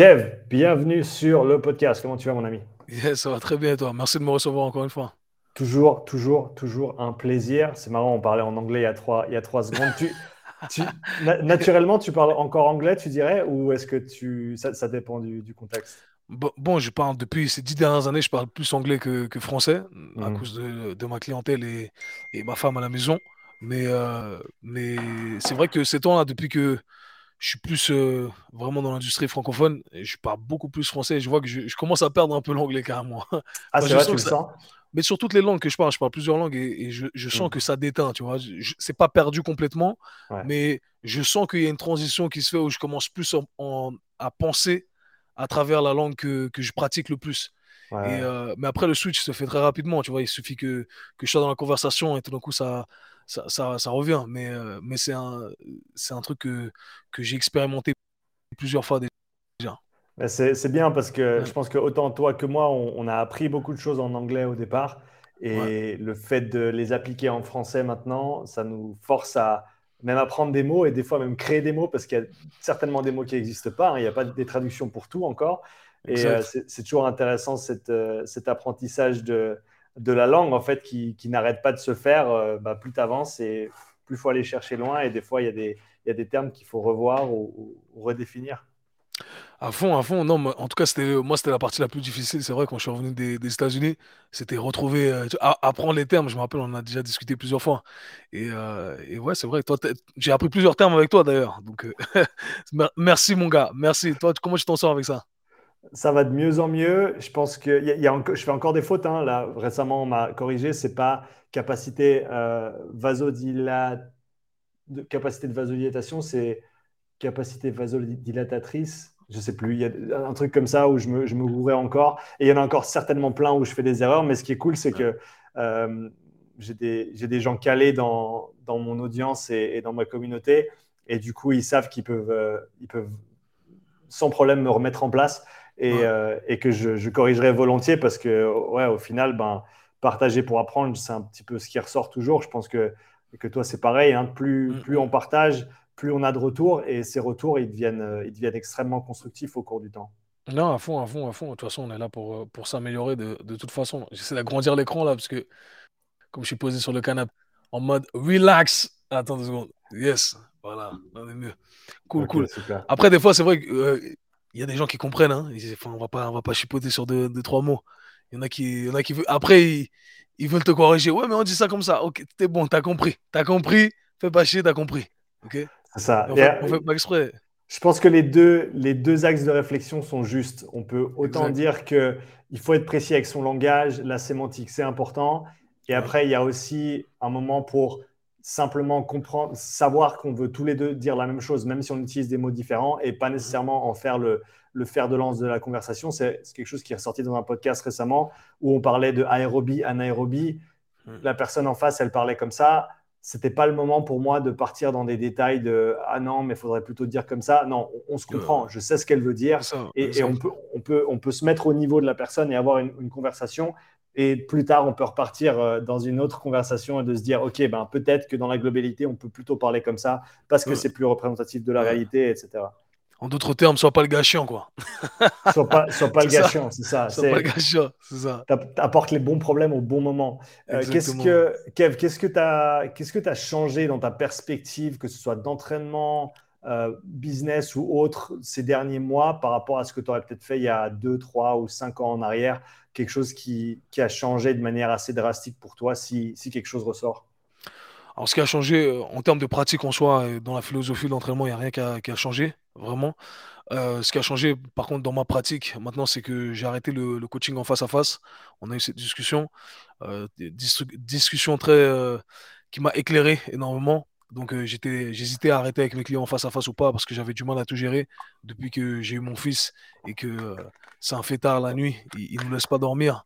Kev, bienvenue sur le podcast. Comment tu vas, mon ami? Yes, ça va très bien, toi. Merci de me recevoir encore une fois. Toujours, toujours, toujours un plaisir. C'est marrant, on parlait en anglais il y a trois, il y a trois secondes. Tu, naturellement, tu parles encore anglais, tu dirais, ou est-ce que tu, ça, dépend du, contexte? Bon, je parle depuis ces dix dernières années, je parle plus anglais que, français à mhm. cause de, ma clientèle et, ma femme à la maison. Mais, euh, mais c'est vrai que ces temps-là, depuis que je suis plus euh, vraiment dans l'industrie francophone et je parle beaucoup plus français. Et je vois que je, commence à perdre un peu l'anglais carrément. Ah, c'est vrai, tu le sens Mais sur toutes les langues que je parle, je parle plusieurs langues et, je, sens mmh. que ça déteint, tu vois. C'est pas perdu complètement, mais je sens qu'il y a une transition qui se fait où je commence plus à penser à travers la langue que, que je pratique le plus. Et, euh, mais après, le switch se fait très rapidement, tu vois. Il suffit que, que je sois dans la conversation et tout d'un coup, ça, ça, ça, revient. Mais, euh, mais c'est un, un truc que, que j'ai expérimenté plusieurs fois déjà. C'est bien parce que je pense que autant toi que moi, on, a appris beaucoup de choses en anglais au départ. Et le fait de les appliquer en français maintenant, ça nous force à même apprendre des mots et des fois même créer des mots parce qu'il y a certainement des mots qui n'existent pas. Hein. Il n'y a pas des traductions pour tout encore. Et euh, c'est toujours intéressant cette, euh, cet apprentissage de, de la langue en fait qui, qui n'arrête pas de se faire, euh, bah, plus tu avances et plus il faut aller chercher loin. Et des fois, il y a des, il y a des termes qu'il faut revoir ou, redéfinir. À fond, à fond. Non, en tout cas, c'était moi, c'était la partie la plus difficile. C'est vrai, quand je suis revenu des, des États-Unis, c'était retrouver, apprendre les termes. Je me rappelle, on a déjà discuté plusieurs fois. Et, et ouais, c'est vrai. Toi, j'ai appris plusieurs termes avec toi d'ailleurs. Donc, merci mon gars, merci. Toi, comment tu t'en sors avec ça? Ça va de mieux en mieux. Je pense que je fais encore des fautes. Hein. Là, récemment, on m'a corrigé. C'est pas capacité euh, capacité de vasodilatation, c'est capacité vasodilatatrice. Je sais plus. Il y a un truc comme ça où je me, je me encore. Et il y en a encore certainement plein où je fais des erreurs. Mais ce qui est cool, c'est que euh, j'ai des, des, gens calés dans, dans mon audience et, et, dans ma communauté. Et du coup, ils savent qu'ils peuvent, euh, ils peuvent sans problème me remettre en place euh, et, que je, corrigerai volontiers parce que, ouais, au final, ben, partager pour apprendre, c'est un petit peu ce qui ressort toujours. Je pense que, que toi, c'est pareil. Hein. Plus, mm, plus mm. on partage, plus on a de retours et ces retours, ils deviennent, euh, ils deviennent extrêmement constructifs au cours du temps. Non, à fond, à fond, à fond. De toute façon, on est là pour, euh, pour s'améliorer de, de, toute façon. J'essaie d'agrandir l'écran là parce que, comme je suis posé sur le canapé, en mode relax. Attends deux secondes. Yes, voilà, on est mieux. Cool, cool. Après, des fois, c'est vrai que il y a des gens qui comprennent. Hein. on va pas, on va pas chipoter sur deux, trois mots. Il y en a qui, y en a qui Après, ils, veulent te corriger. Ouais, mais on dit ça comme ça. Ok, t'es bon, t'as compris. T'as compris. Fais pas chier, t'as compris. Ok? C'est ça. On fait, pas exprès. Je pense que les deux, les deux axes de réflexion sont justes. On peut autant dire que il faut être précis avec son langage, la sémantique, c'est important. Et après, il y a aussi un moment pour simplement comprendre, savoir qu'on veut tous les deux dire la même chose, même si on utilise des mots différents, et pas nécessairement en faire le, le fer de lance de la conversation. C'est quelque chose qui est ressorti dans un podcast récemment où on parlait de aérobie, anaérobie. Hmm. La personne en face, elle parlait comme ça. C'était pas le moment pour moi de partir dans des détails de ah non, mais il faudrait plutôt dire comme ça. Non, on, se comprend. Je sais ce qu'elle veut dire et, on, peut, on, peut, on peut se mettre au niveau de la personne et avoir une, une conversation et plus tard, on peut repartir euh, dans une autre conversation et de se dire, OK, ben, peut-être que dans la globalité, on peut plutôt parler comme ça parce que c'est plus représentatif de la réalité, etc. En d'autres termes, sois pas le gars chiant, quoi. sois pas, pas le gars chiant, c'est ça. Sois pas le gars chiant, c'est ça. Apporte les bons problèmes au bon moment. Euh, qu'est-ce que, Kev, qu'est-ce que tu as, qu'est-ce que as changé dans ta perspective, que ce soit d'entraînement, euh, business ou autre, ces derniers mois par rapport à ce que tu aurais peut-être fait il y a 2, 3 ou 5 ans en arrière quelque chose qui, a changé de manière assez drastique pour toi, si, quelque chose ressort? Alors, ce qui a changé euh, en termes de pratique en soi, dans la philosophie de l'entraînement, il n'y a rien qui a, changé, vraiment. Euh, ce qui a changé, par contre, dans ma pratique, maintenant, c'est que j'ai arrêté le, coaching en face à face. On a eu cette discussion, euh, discussion très qui m'a éclairé énormément. Donc j'étais, j'hésitais à arrêter avec mes clients en face à face ou pas parce que j'avais du mal à tout gérer depuis que j'ai eu mon fils et que c'est un fait tard la nuit, il ne nous laisse pas dormir.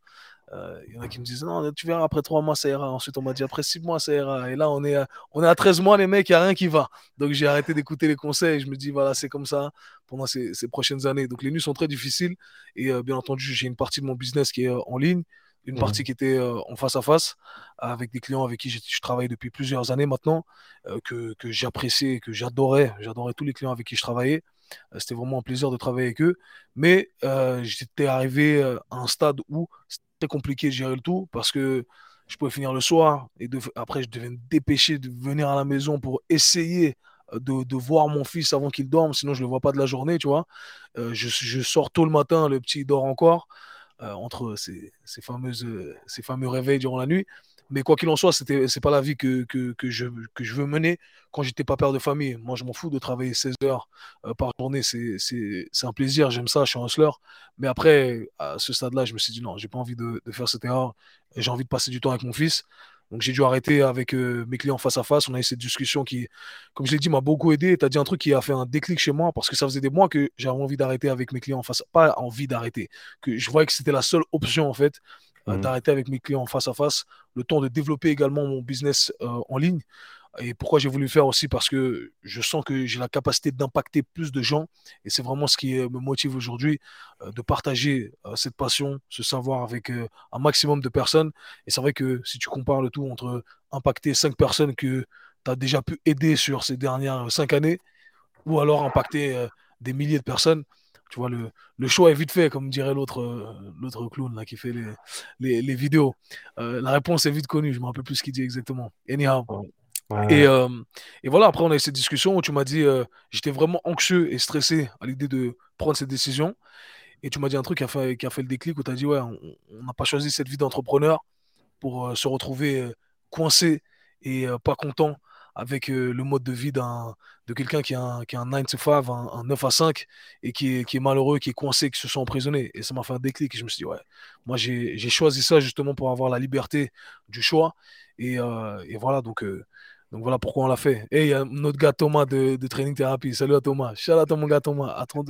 Il y en a qui me disent non, tu verras après trois mois ça ira. Ensuite on m'a dit après six mois ça ira. Et là on est à, on est à 13 mois les mecs, il n'y a rien qui va. Donc j'ai arrêté d'écouter les conseils. Je me dis voilà c'est comme ça pendant ces, prochaines années. Donc les nuits sont très difficiles et bien entendu j'ai une partie de mon business qui est en ligne une partie mmh. qui était en face à face avec des clients avec qui je, travaille depuis plusieurs années maintenant, que, que j'appréciais, que j'adorais. J'adorais tous les clients avec qui je travaillais. C'était vraiment un plaisir de travailler avec eux. Mais j'étais arrivé à un stade où c'était compliqué de gérer le tout parce que je pouvais finir le soir et après je devais me dépêcher de venir à la maison pour essayer de, voir mon fils avant qu'il dorme, sinon je ne le vois pas de la journée, tu vois. je, sors tôt le matin, le petit dort encore, entre ces, fameuses, ces fameux réveils durant la nuit. Mais quoi qu'il en soit, ce n'est pas la vie que, que, je, que je veux mener quand j'étais pas père de famille. Moi, je m'en fous de travailler 16 heures euh, par journée. C'est un plaisir, j'aime ça, je suis un hustler. Mais après, à ce stade-là, je me suis dit non, j'ai pas envie de, de faire cette erreur. J'ai envie de passer du temps avec mon fils. Donc j'ai dû arrêter avec euh, mes clients face à face. On a eu cette discussion qui, comme je l'ai dit, m'a beaucoup aidé. Tu as dit un truc qui a fait un déclic chez moi parce que ça faisait des mois que j'avais envie d'arrêter avec mes clients en face. Pas envie d'arrêter, que je voyais que c'était la seule option en fait euh, mmh. d'arrêter avec mes clients face à face, le temps de développer également mon business euh, en ligne. Et pourquoi j'ai voulu le faire aussi? Parce que je sens que j'ai la capacité d'impacter plus de gens. Et c'est vraiment ce qui me motive aujourd'hui, euh, de partager cette passion, ce savoir avec un maximum de personnes. Et c'est vrai que si tu compares le tout entre impacter cinq personnes que tu as déjà pu aider sur ces dernières cinq années, ou alors impacter des milliers de personnes, tu vois, le, choix est vite fait, comme dirait l'autre euh, clown là, qui fait les, les, vidéos. Euh, la réponse est vite connue, je ne me rappelle plus ce qu'il dit exactement. Anyhow. Et, euh, et, voilà, après, on a eu cette discussion où tu m'as dit, j'étais vraiment anxieux et stressé à l'idée de prendre cette décision. Et tu m'as dit un truc qui a fait, qui a fait le déclic où tu as dit, ouais, on n'a pas choisi cette vie d'entrepreneur pour se retrouver coincé et pas content avec euh, le mode de vie de quelqu'un qui a un, qui a un 9 to 5, un, 9 à 5, et qui est, qui est, malheureux, qui est coincé, qui se sent emprisonné. Et ça m'a fait un déclic. Et je me suis dit, ouais, moi j'ai choisi ça justement pour avoir la liberté du choix. Et, euh, et voilà, donc, euh, donc voilà pourquoi on l'a fait. Et il y a notre gars Thomas de, de Training Therapy. Salut à Thomas. Shout out à mon gars Thomas. Attends,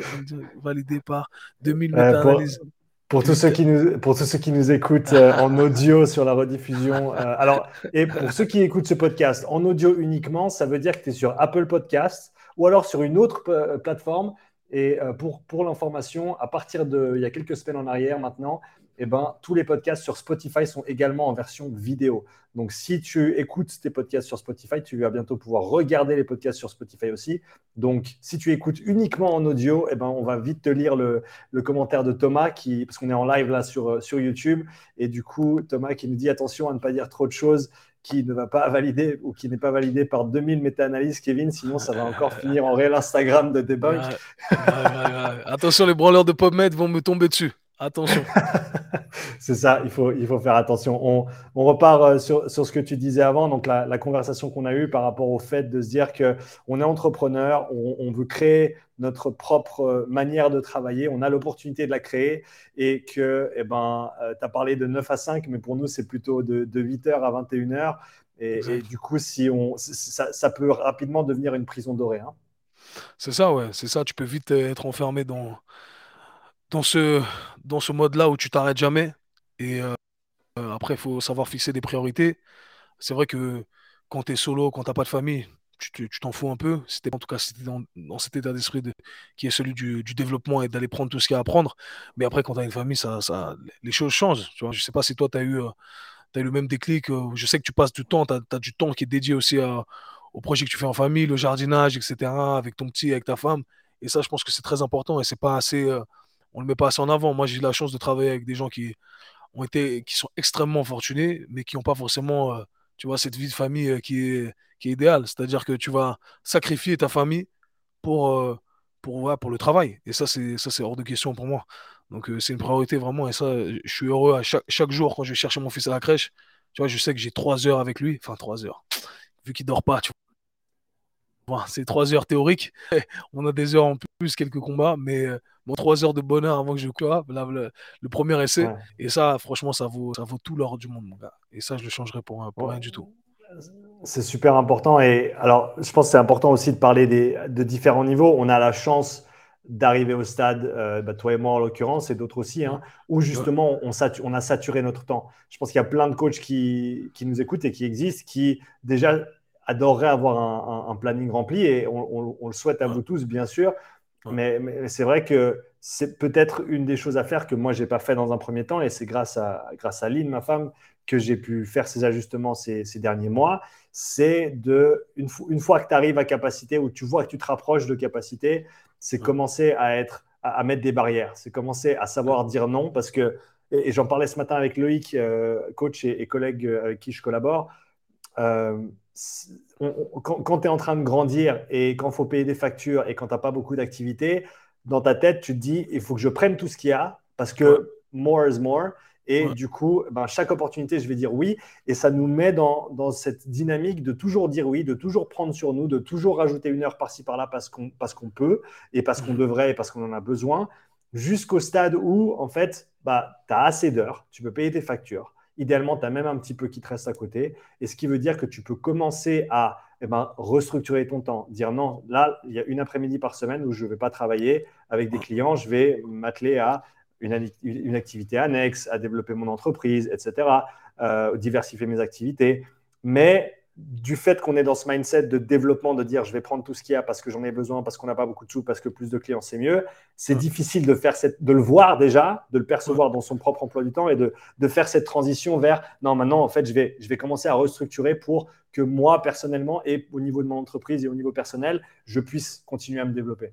validé par 2000 méta-analyses. Pour tous, ceux qui nous, pour tous ceux qui nous écoutent euh, en audio sur la rediffusion. Euh, alors, et pour ceux qui écoutent ce podcast en audio uniquement, ça veut dire que tu es sur Apple Podcast ou alors sur une autre euh, plateforme. Et pour, pour l'information, à partir de il y a quelques semaines en arrière maintenant, eh ben, tous les podcasts sur Spotify sont également en version vidéo. Donc, si tu écoutes tes podcasts sur Spotify, tu vas bientôt pouvoir regarder les podcasts sur Spotify aussi. Donc, si tu écoutes uniquement en audio, eh ben, on va vite te lire le, commentaire de Thomas, qui, parce qu'on est en live là sur, euh, sur YouTube. Et du coup, Thomas qui nous dit attention à ne pas dire trop de choses qui ne va pas valider ou qui n'est pas validé par 2000 méta-analyses, Kevin, sinon ça va encore finir en réel Instagram de debunk. Attention, les branleurs de PubMed vont me tomber dessus. Attention. c'est ça, il faut, il faut faire attention. On, on repart euh, sur, sur, ce que tu disais avant, donc la, la conversation qu'on a eue par rapport au fait de se dire qu'on est entrepreneur, on, on, veut créer notre propre euh, manière de travailler, on a l'opportunité de la créer et que eh ben, euh, tu as parlé de 9 à 5, mais pour nous, c'est plutôt de, de 8h à 21h. Et, et, du coup, si on, ça, ça, peut rapidement devenir une prison dorée. Hein. C'est ça, ouais, c'est ça. Tu peux vite être enfermé dans dans ce, dans ce mode-là où tu t'arrêtes jamais. Et euh, après, il faut savoir fixer des priorités. C'est vrai que quand tu es solo, quand tu n'as pas de famille, tu t'en fous un peu. C'était en tout cas dans, dans, cet état d'esprit qui est celui du, développement et d'aller prendre tout ce qu'il y a à prendre. Mais après, quand tu as une famille, ça, ça, les choses changent. Tu vois, je sais pas si toi, tu as eu, euh, eu le même déclic. Euh, je sais que tu passes du temps, tu as, du temps qui est dédié aussi au projet que tu fais en famille, le jardinage, etc., avec ton petit, avec ta femme. Et ça, je pense que c'est très important et c'est pas assez on le met pas assez en avant. Moi, j'ai eu la chance de travailler avec des gens qui ont été, qui sont extrêmement fortunés, mais qui n'ont pas forcément, euh, tu vois, cette vie de famille euh, qui est, idéale. C'est-à-dire que tu vas sacrifier ta famille pour, euh, pour, pour le travail. Et ça, c'est ça, c'est hors de question pour moi. Donc, c'est une priorité vraiment. Et ça, je suis heureux à chaque, chaque jour quand je vais chercher mon fils à la crèche. Tu vois, je sais que j'ai trois heures avec lui. Enfin, trois heures. Vu qu'il dort pas, tu vois. c'est trois heures théoriques. On a des heures en plus, quelques combats, mais mon 3 heures de bonheur avant que je cloie, le, le, premier essai. Et ça, franchement, ça vaut, ça vaut tout l'or du monde, mon gars. Et ça, je le changerai pour, rien du tout. C'est super important. Et alors, je pense que c'est important aussi de parler des, de différents niveaux. On a la chance d'arriver au stade, euh, bah, toi et moi en l'occurrence, et d'autres aussi, hein, où justement on, on, a saturé notre temps. Je pense qu'il y a plein de coachs qui, qui, nous écoutent et qui existent, qui déjà adoreraient avoir un, planning rempli, et on, on, le souhaite à vous tous, bien sûr. Mais, c'est vrai que c'est peut-être une des choses à faire que moi, je n'ai pas fait dans un premier temps. Et c'est grâce à, grâce à Lynn, ma femme, que j'ai pu faire ces ajustements ces, derniers mois. C'est de, une, fois que tu arrives à capacité ou tu vois que tu te rapproches de capacité, c'est commencer à, être, à, mettre des barrières, c'est commencer à savoir dire non parce que, et, j'en parlais ce matin avec Loïc, euh, coach et, collègue euh, avec qui je collabore, euh, quand, tu es en train de grandir et quand il faut payer des factures et quand tu n'as pas beaucoup d'activités, dans ta tête, tu te dis, il faut que je prenne tout ce qu'il y a parce que more is more. Et du coup, ben, chaque opportunité, je vais dire oui. Et ça nous met dans, dans, cette dynamique de toujours dire oui, de toujours prendre sur nous, de toujours rajouter une heure par-ci par-là parce qu'on peut et parce qu'on mhm. devrait et parce qu'on en a besoin, jusqu'au stade où, en fait, bah, tu as assez d'heures, tu peux payer tes factures. Idéalement, tu as même un petit peu qui te reste à côté. Et ce qui veut dire que tu peux commencer à eh ben, restructurer ton temps. Dire non, là, il y a une après-midi par semaine où je ne vais pas travailler avec des clients, je vais m'atteler à une, activité annexe, à développer mon entreprise, etc., euh, diversifier mes activités. Mais du fait qu'on est dans ce mindset de développement, de dire je vais prendre tout ce qu'il y a parce que j'en ai besoin, parce qu'on n'a pas beaucoup de sous, parce que plus de clients c'est mieux, c'est difficile de, faire cette, de le voir déjà, de le percevoir dans son propre emploi du temps et de, de, faire cette transition vers non, maintenant en fait je vais, je vais commencer à restructurer pour que moi personnellement et au niveau de mon entreprise et au niveau personnel, je puisse continuer à me développer.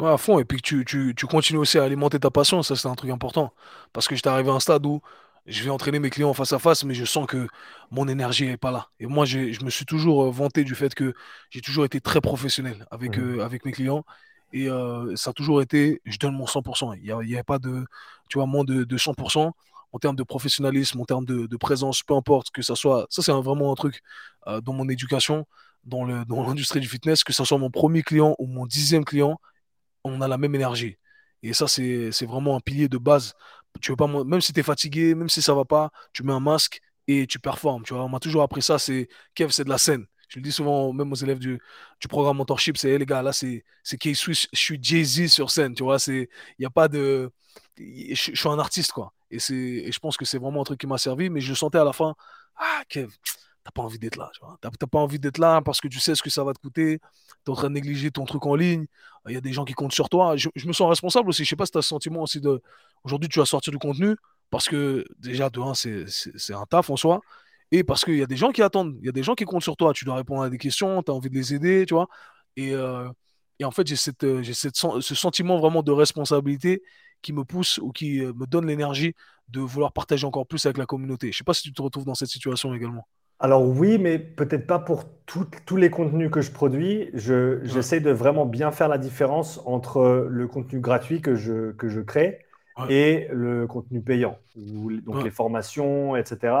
Ouais, à fond. Et puis que tu, tu, tu continues aussi à alimenter ta passion, ça c'est un truc important. Parce que j'étais arrivé à un stade où je vais entraîner mes clients face à face, mais je sens que mon énergie n'est pas là. Et moi, je me suis toujours euh, vanté du fait que j'ai toujours été très professionnel avec, mmh. euh, avec mes clients. Et euh, ça a toujours été, je donne mon 100%. Il n'y avait pas de, tu vois, moins de, de 100% en termes de professionnalisme, en termes de, de présence, peu importe que ça soit. Ça, c'est vraiment un truc dans mon éducation, dans l'industrie dans du fitness, que ce soit mon premier client ou mon dixième client, on a la même énergie. Et ça, c'est vraiment un pilier de base. Tu veux pas, même si tu es fatigué, même si ça va pas, tu mets un masque et tu performes. Tu vois, on m'a toujours appris ça. C'est Kev, c'est de la scène. Je le dis souvent, même aux élèves du, du programme mentorship, c'est les gars, là, c'est K-Swiss, je suis Jay-Z sur scène. Tu vois, il n'y a pas de. Je, suis un artiste, quoi. Et, et je pense que c'est vraiment un truc qui m'a servi. Mais je sentais à la fin, ah, Kev, t'as pas envie d'être là. Tu n'as pas envie d'être là parce que tu sais ce que ça va te coûter. Tu es en train de négliger ton truc en ligne. Il y a des gens qui comptent sur toi. Je, me sens responsable aussi. Je sais pas si tu as ce sentiment aussi de. Aujourd'hui, tu vas sortir du contenu parce que déjà, de un, c'est un taf en soi. Et parce qu'il y a des gens qui attendent. Il y a des gens qui comptent sur toi. Tu dois répondre à des questions. Tu as envie de les aider. Tu vois. Et, euh, et en fait, j'ai ce sentiment vraiment de responsabilité qui me pousse ou qui euh, me donne l'énergie de vouloir partager encore plus avec la communauté. Je sais pas si tu te retrouves dans cette situation également. Alors oui, mais peut-être pas pour tous les contenus que je produis. J'essaie de vraiment bien faire la différence entre le contenu gratuit que je, que je crée et le contenu payant, donc les formations, etc.,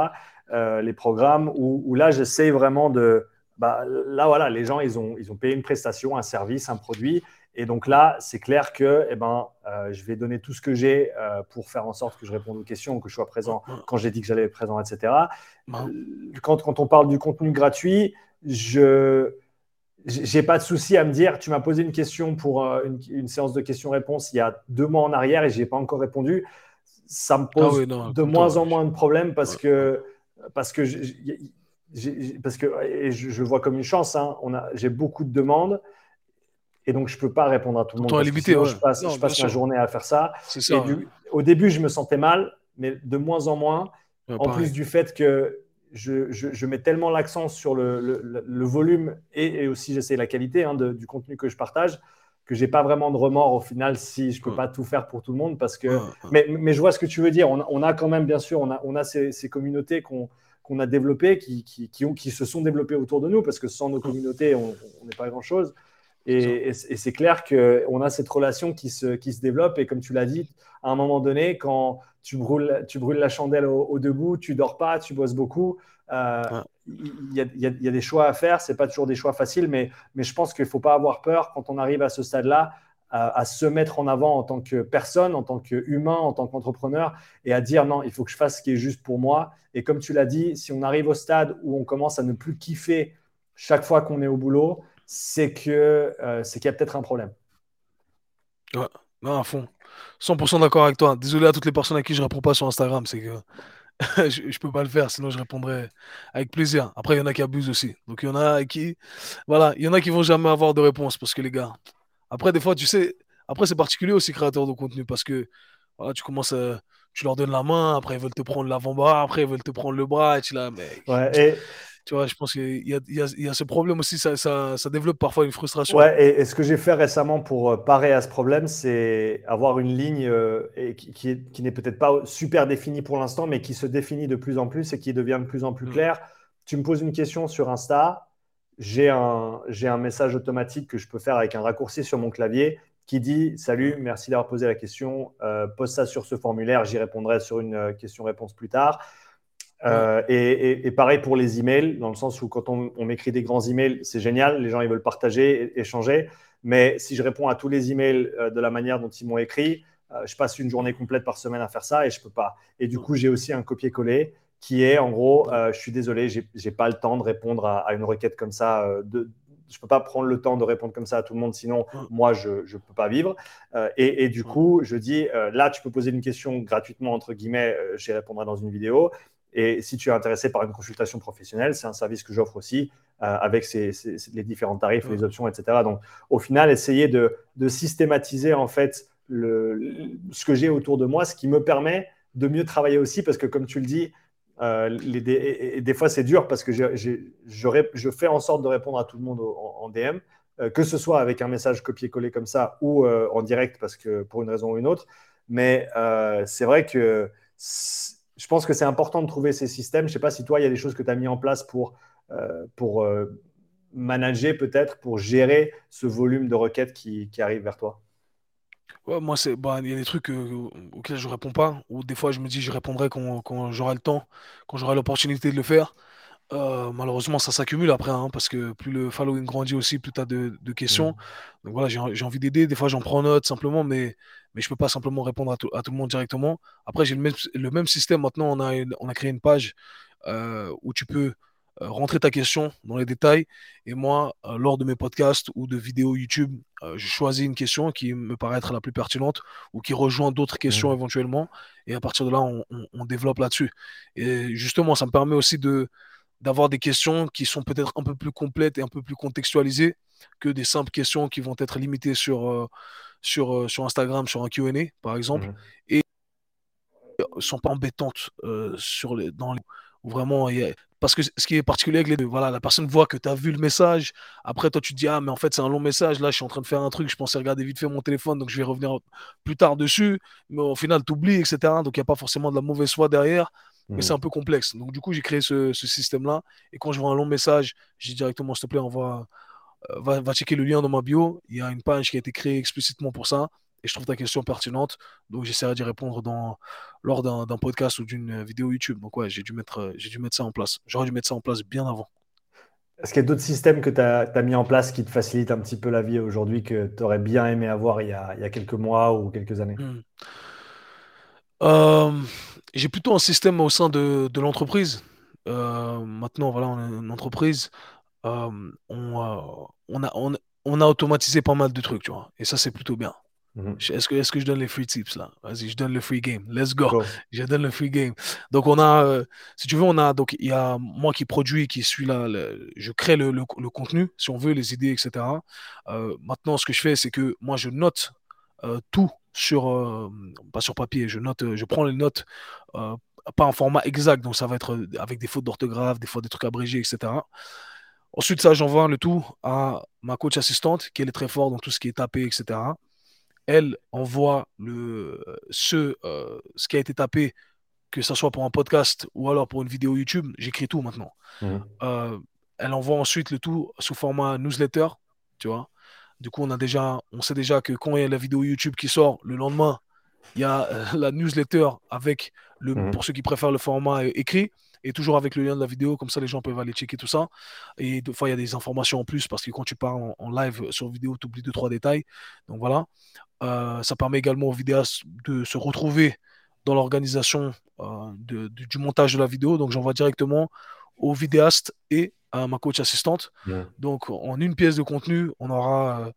euh, les programmes, où, là, j'essaie vraiment de... Bah, là, voilà, les gens, ils ont, ils ont payé une prestation, un service, un produit, et donc là, c'est clair que eh ben, euh, je vais donner tout ce que j'ai euh, pour faire en sorte que je réponde aux questions, que je sois présent quand j'ai dit que j'allais être présent, etc. Euh, quand, quand, on parle du contenu gratuit, je n'ai pas de souci à me dire, tu m'as posé une question pour une, séance de questions-réponses il y a deux mois en arrière et je n'ai pas encore répondu. Ça me pose ah de moins en moins de problèmes parce que, parce que, parce que et je, je, vois comme une chance, hein, j'ai beaucoup de demandes. Et donc, je ne peux pas répondre à tout le monde. limité, Je passe, je passe ma journée à faire ça. au début, je me sentais mal, mais de moins en moins. en plus du fait que je, je, mets tellement l'accent sur le, le, volume et, aussi j'essaie la qualité hein, du contenu que je partage que j'ai pas vraiment de remords au final si je peux pas tout faire pour tout le monde parce que mais, mais, je vois ce que tu veux dire. On, a quand même bien sûr on a, on a ces, ces communautés qu'on qu'on a développées qui, qui, qui, ont, qui, se sont développées autour de nous parce que sans nos communautés on n'est pas grand chose et, c'est clair qu'on a cette relation qui se, qui se développe. Et comme tu l'as dit, à un moment donné, quand tu brûles, tu brûles la chandelle au, debout, tu dors pas, tu bosses beaucoup, euh, il y, a, y, a, des choix à faire. Ce pas toujours des choix faciles, mais, mais je pense qu'il ne faut pas avoir peur quand on arrive à ce stade-là. À, se mettre en avant en tant que personne, en tant qu'humain, en tant qu'entrepreneur, et à dire non, il faut que je fasse ce qui est juste pour moi. Et comme tu l'as dit, si on arrive au stade où on commence à ne plus kiffer chaque fois qu'on est au boulot, c'est que euh, c'est qu'il y a peut-être un problème. Ouais, non, à fond. 100% d'accord avec toi. Désolé à toutes les personnes à qui je ne réponds pas sur Instagram, c'est que je ne peux pas le faire, sinon je répondrai avec plaisir. Après, il y en a qui abusent aussi. Donc, il y en a qui. Voilà, il y en a qui vont jamais avoir de réponse parce que les gars. Après, des fois, tu sais. Après, c'est particulier aussi, créateur de contenu, parce que voilà, tu commences à tu leur donnes la main, après ils veulent te prendre l'avant-bras, après ils veulent te prendre le bras, et tu là, mais... Ouais, et Tu vois, je pense qu'il y a, il y, a, il y a ce problème aussi, ça, ça, ça, développe parfois une frustration. Ouais, et, ce que j'ai fait récemment pour euh, parer à ce problème, c'est avoir une ligne euh, et qui, qui, n'est peut-être pas super définie pour l'instant, mais qui se définit de plus en plus et qui devient de plus en plus mm. claire. Tu me poses une question sur Insta, j'ai un, j'ai un message automatique que je peux faire avec un raccourci sur mon clavier qui dit Salut, merci d'avoir posé la question, euh, pose ça sur ce formulaire, j'y répondrai sur une question-réponse plus tard. Euh, et, pareil pour les emails, dans le sens où quand on, m'écrit des grands emails, c'est génial, les gens ils veulent partager, échanger. Mais si je réponds à tous les emails de la manière dont ils m'ont écrit, je passe une journée complète par semaine à faire ça et je peux pas. Et du coup, j'ai aussi un copier-coller qui est en gros, je suis désolé, j'ai pas le temps de répondre à, à une requête comme ça de, je ne peux pas prendre le temps de répondre comme ça à tout le monde, sinon moi, je ne peux pas vivre. Euh, et, du coup, je dis, euh, là, tu peux poser une question gratuitement, entre guillemets, euh, j'y répondrai dans une vidéo. Et si tu es intéressé par une consultation professionnelle, c'est un service que j'offre aussi avec les différents tarifs, les options, etc. Donc, au final, essayer de, systématiser en fait le, ce que j'ai autour de moi, ce qui me permet de mieux travailler aussi, parce que comme tu le dis, euh, les, et, des fois, c'est dur parce que je fais en sorte de répondre à tout le monde en, DM, euh, que ce soit avec un message copié-collé comme ça ou euh, en direct parce que pour une raison ou une autre. Mais c'est vrai que je pense que c'est important de trouver ces systèmes. Je ne sais pas si toi, il y a des choses que tu as mis en place pour, pour manager peut-être, pour gérer ce volume de requêtes qui, qui arrive vers toi. Ouais, moi, c'est, bah, il y a des trucs euh, auxquels je réponds pas, ou des fois je me dis je répondrai quand, quand j'aurai le temps, quand j'aurai l'opportunité de le faire. Euh, malheureusement, ça s'accumule après, hein, parce que plus le following grandit aussi, plus tu as de, de questions. Mmh. Donc voilà, j'ai envie d'aider. Des fois, j'en prends note simplement, mais, mais je peux pas simplement répondre à tout, à tout le monde directement. Après, j'ai le même, le même système. Maintenant, on a, on a créé une page euh, où tu peux euh, rentrer ta question dans les détails. Et moi, euh, lors de mes podcasts ou de vidéos YouTube, je choisis une question qui me paraît être la plus pertinente ou qui rejoint d'autres questions mmh. éventuellement. Et à partir de là, on, développe là-dessus. Et justement, ça me permet aussi de d'avoir des questions qui sont peut-être un peu plus complètes et un peu plus contextualisées que des simples questions qui vont être limitées sur, sur, sur Instagram, sur un Q&A, par exemple, mmh. et sont pas embêtantes sur les, dans les, vraiment parce que ce qui est particulier avec les deux, voilà, la personne voit que tu as vu le message. Après, toi, tu te dis, ah, mais en fait, c'est un long message. Là, je suis en train de faire un truc. Je pensais regarder vite fait mon téléphone, donc je vais revenir plus tard dessus. Mais au final, tu oublies, etc. Donc, il n'y a pas forcément de la mauvaise foi derrière. Mais mmh. c'est un peu complexe. Donc, du coup, j'ai créé ce, système-là. Et quand je vois un long message, je dis directement, s'il te plaît, on euh, va, va checker le lien dans ma bio. Il y a une page qui a été créée explicitement pour ça et je trouve ta question pertinente. Donc, j'essaierai d'y répondre dans, lors d'un podcast ou d'une vidéo YouTube. Donc, ouais, j'ai dû, mettre, euh, dû mettre ça en place. J'aurais dû mettre ça en place bien avant. Est-ce qu'il y a d'autres systèmes que tu as, mis en place qui te facilitent un petit peu la vie aujourd'hui que tu aurais bien aimé avoir il y, a, il y a, quelques mois ou quelques années? Hmm. euh, J'ai plutôt un système au sein de, de l'entreprise. Euh, maintenant, voilà, on est une entreprise. On, on, a, on, on, a automatisé pas mal de trucs, tu vois. Et ça, c'est plutôt bien. Mhm. Est-ce que, est que je donne les free tips là? Vas-y, je donne le free game. Let's go. Je donne le free game. Donc, on a, euh, si tu veux, on a, donc, il y a moi qui produis, qui suis là, je crée le, le, contenu, si on veut, les idées, etc. Euh, maintenant, ce que je fais, c'est que moi, je note euh, tout sur, pas sur papier, je note, je prends les notes, pas en format exact, donc ça va être avec des fautes d'orthographe, des fois des trucs abrégés, etc. Ensuite, ça, j'envoie le tout à ma coach assistante, qui est très fort dans tout ce qui est tapé, etc elle envoie le, ce, euh, ce qui a été tapé, que ce soit pour un podcast ou alors pour une vidéo YouTube, j'écris tout maintenant. Mmh. Euh, elle envoie ensuite le tout sous format newsletter, tu vois. Du coup, on, a déjà, on sait déjà que quand il y a la vidéo YouTube qui sort le lendemain, il y a euh, la newsletter avec, le, mmh. pour ceux qui préfèrent le format écrit, et toujours avec le lien de la vidéo, comme ça les gens peuvent aller checker tout ça. Et des fois, il y a des informations en plus parce que quand tu parles en, live sur vidéo, tu oublies deux, trois détails. Donc voilà. Euh, ça permet également aux vidéastes de se retrouver dans l'organisation euh, du montage de la vidéo. Donc j'envoie directement aux vidéastes et à ma coach assistante. Donc en une pièce de contenu, on aura, euh,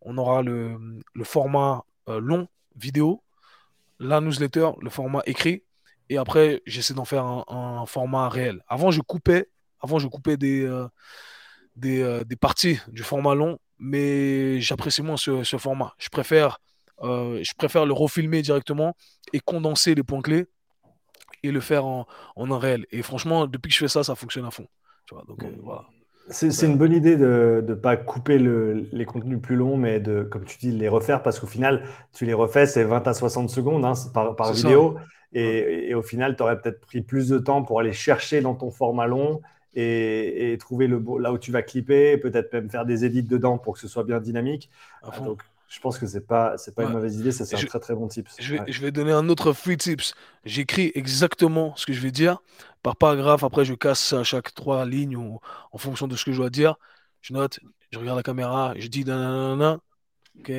on aura le, format long vidéo, la newsletter, le format écrit, et après j'essaie d'en faire un, format réel. Avant je coupais, avant je coupais des, des, des, parties du format long, mais j'apprécie moins ce, ce, format. Je préfère euh, je préfère le refilmer directement et condenser les points clés et le faire en, en un réel. Et franchement, depuis que je fais ça, ça fonctionne à fond. Tu vois, donc, euh, voilà. C'est une bonne idée de ne pas couper les contenus plus longs, mais de, comme tu dis, les refaire parce qu'au final, tu les refais, c'est 20 à 60 secondes hein, par, vidéo. Et, au final, tu aurais peut-être pris plus de temps pour aller chercher dans ton format long et, trouver le, là où tu vas clipper, peut-être même faire des édits dedans pour que ce soit bien dynamique. Donc, je pense que ce n'est pas, pas une mauvaise idée, c'est un très très bon tip. Je vais, je vais, donner un autre free tips. J'écris exactement ce que je vais dire par paragraphe. Après, je casse à chaque trois lignes ou, en fonction de ce que je dois dire. Je note, je regarde la caméra, je dis nanana. Ok,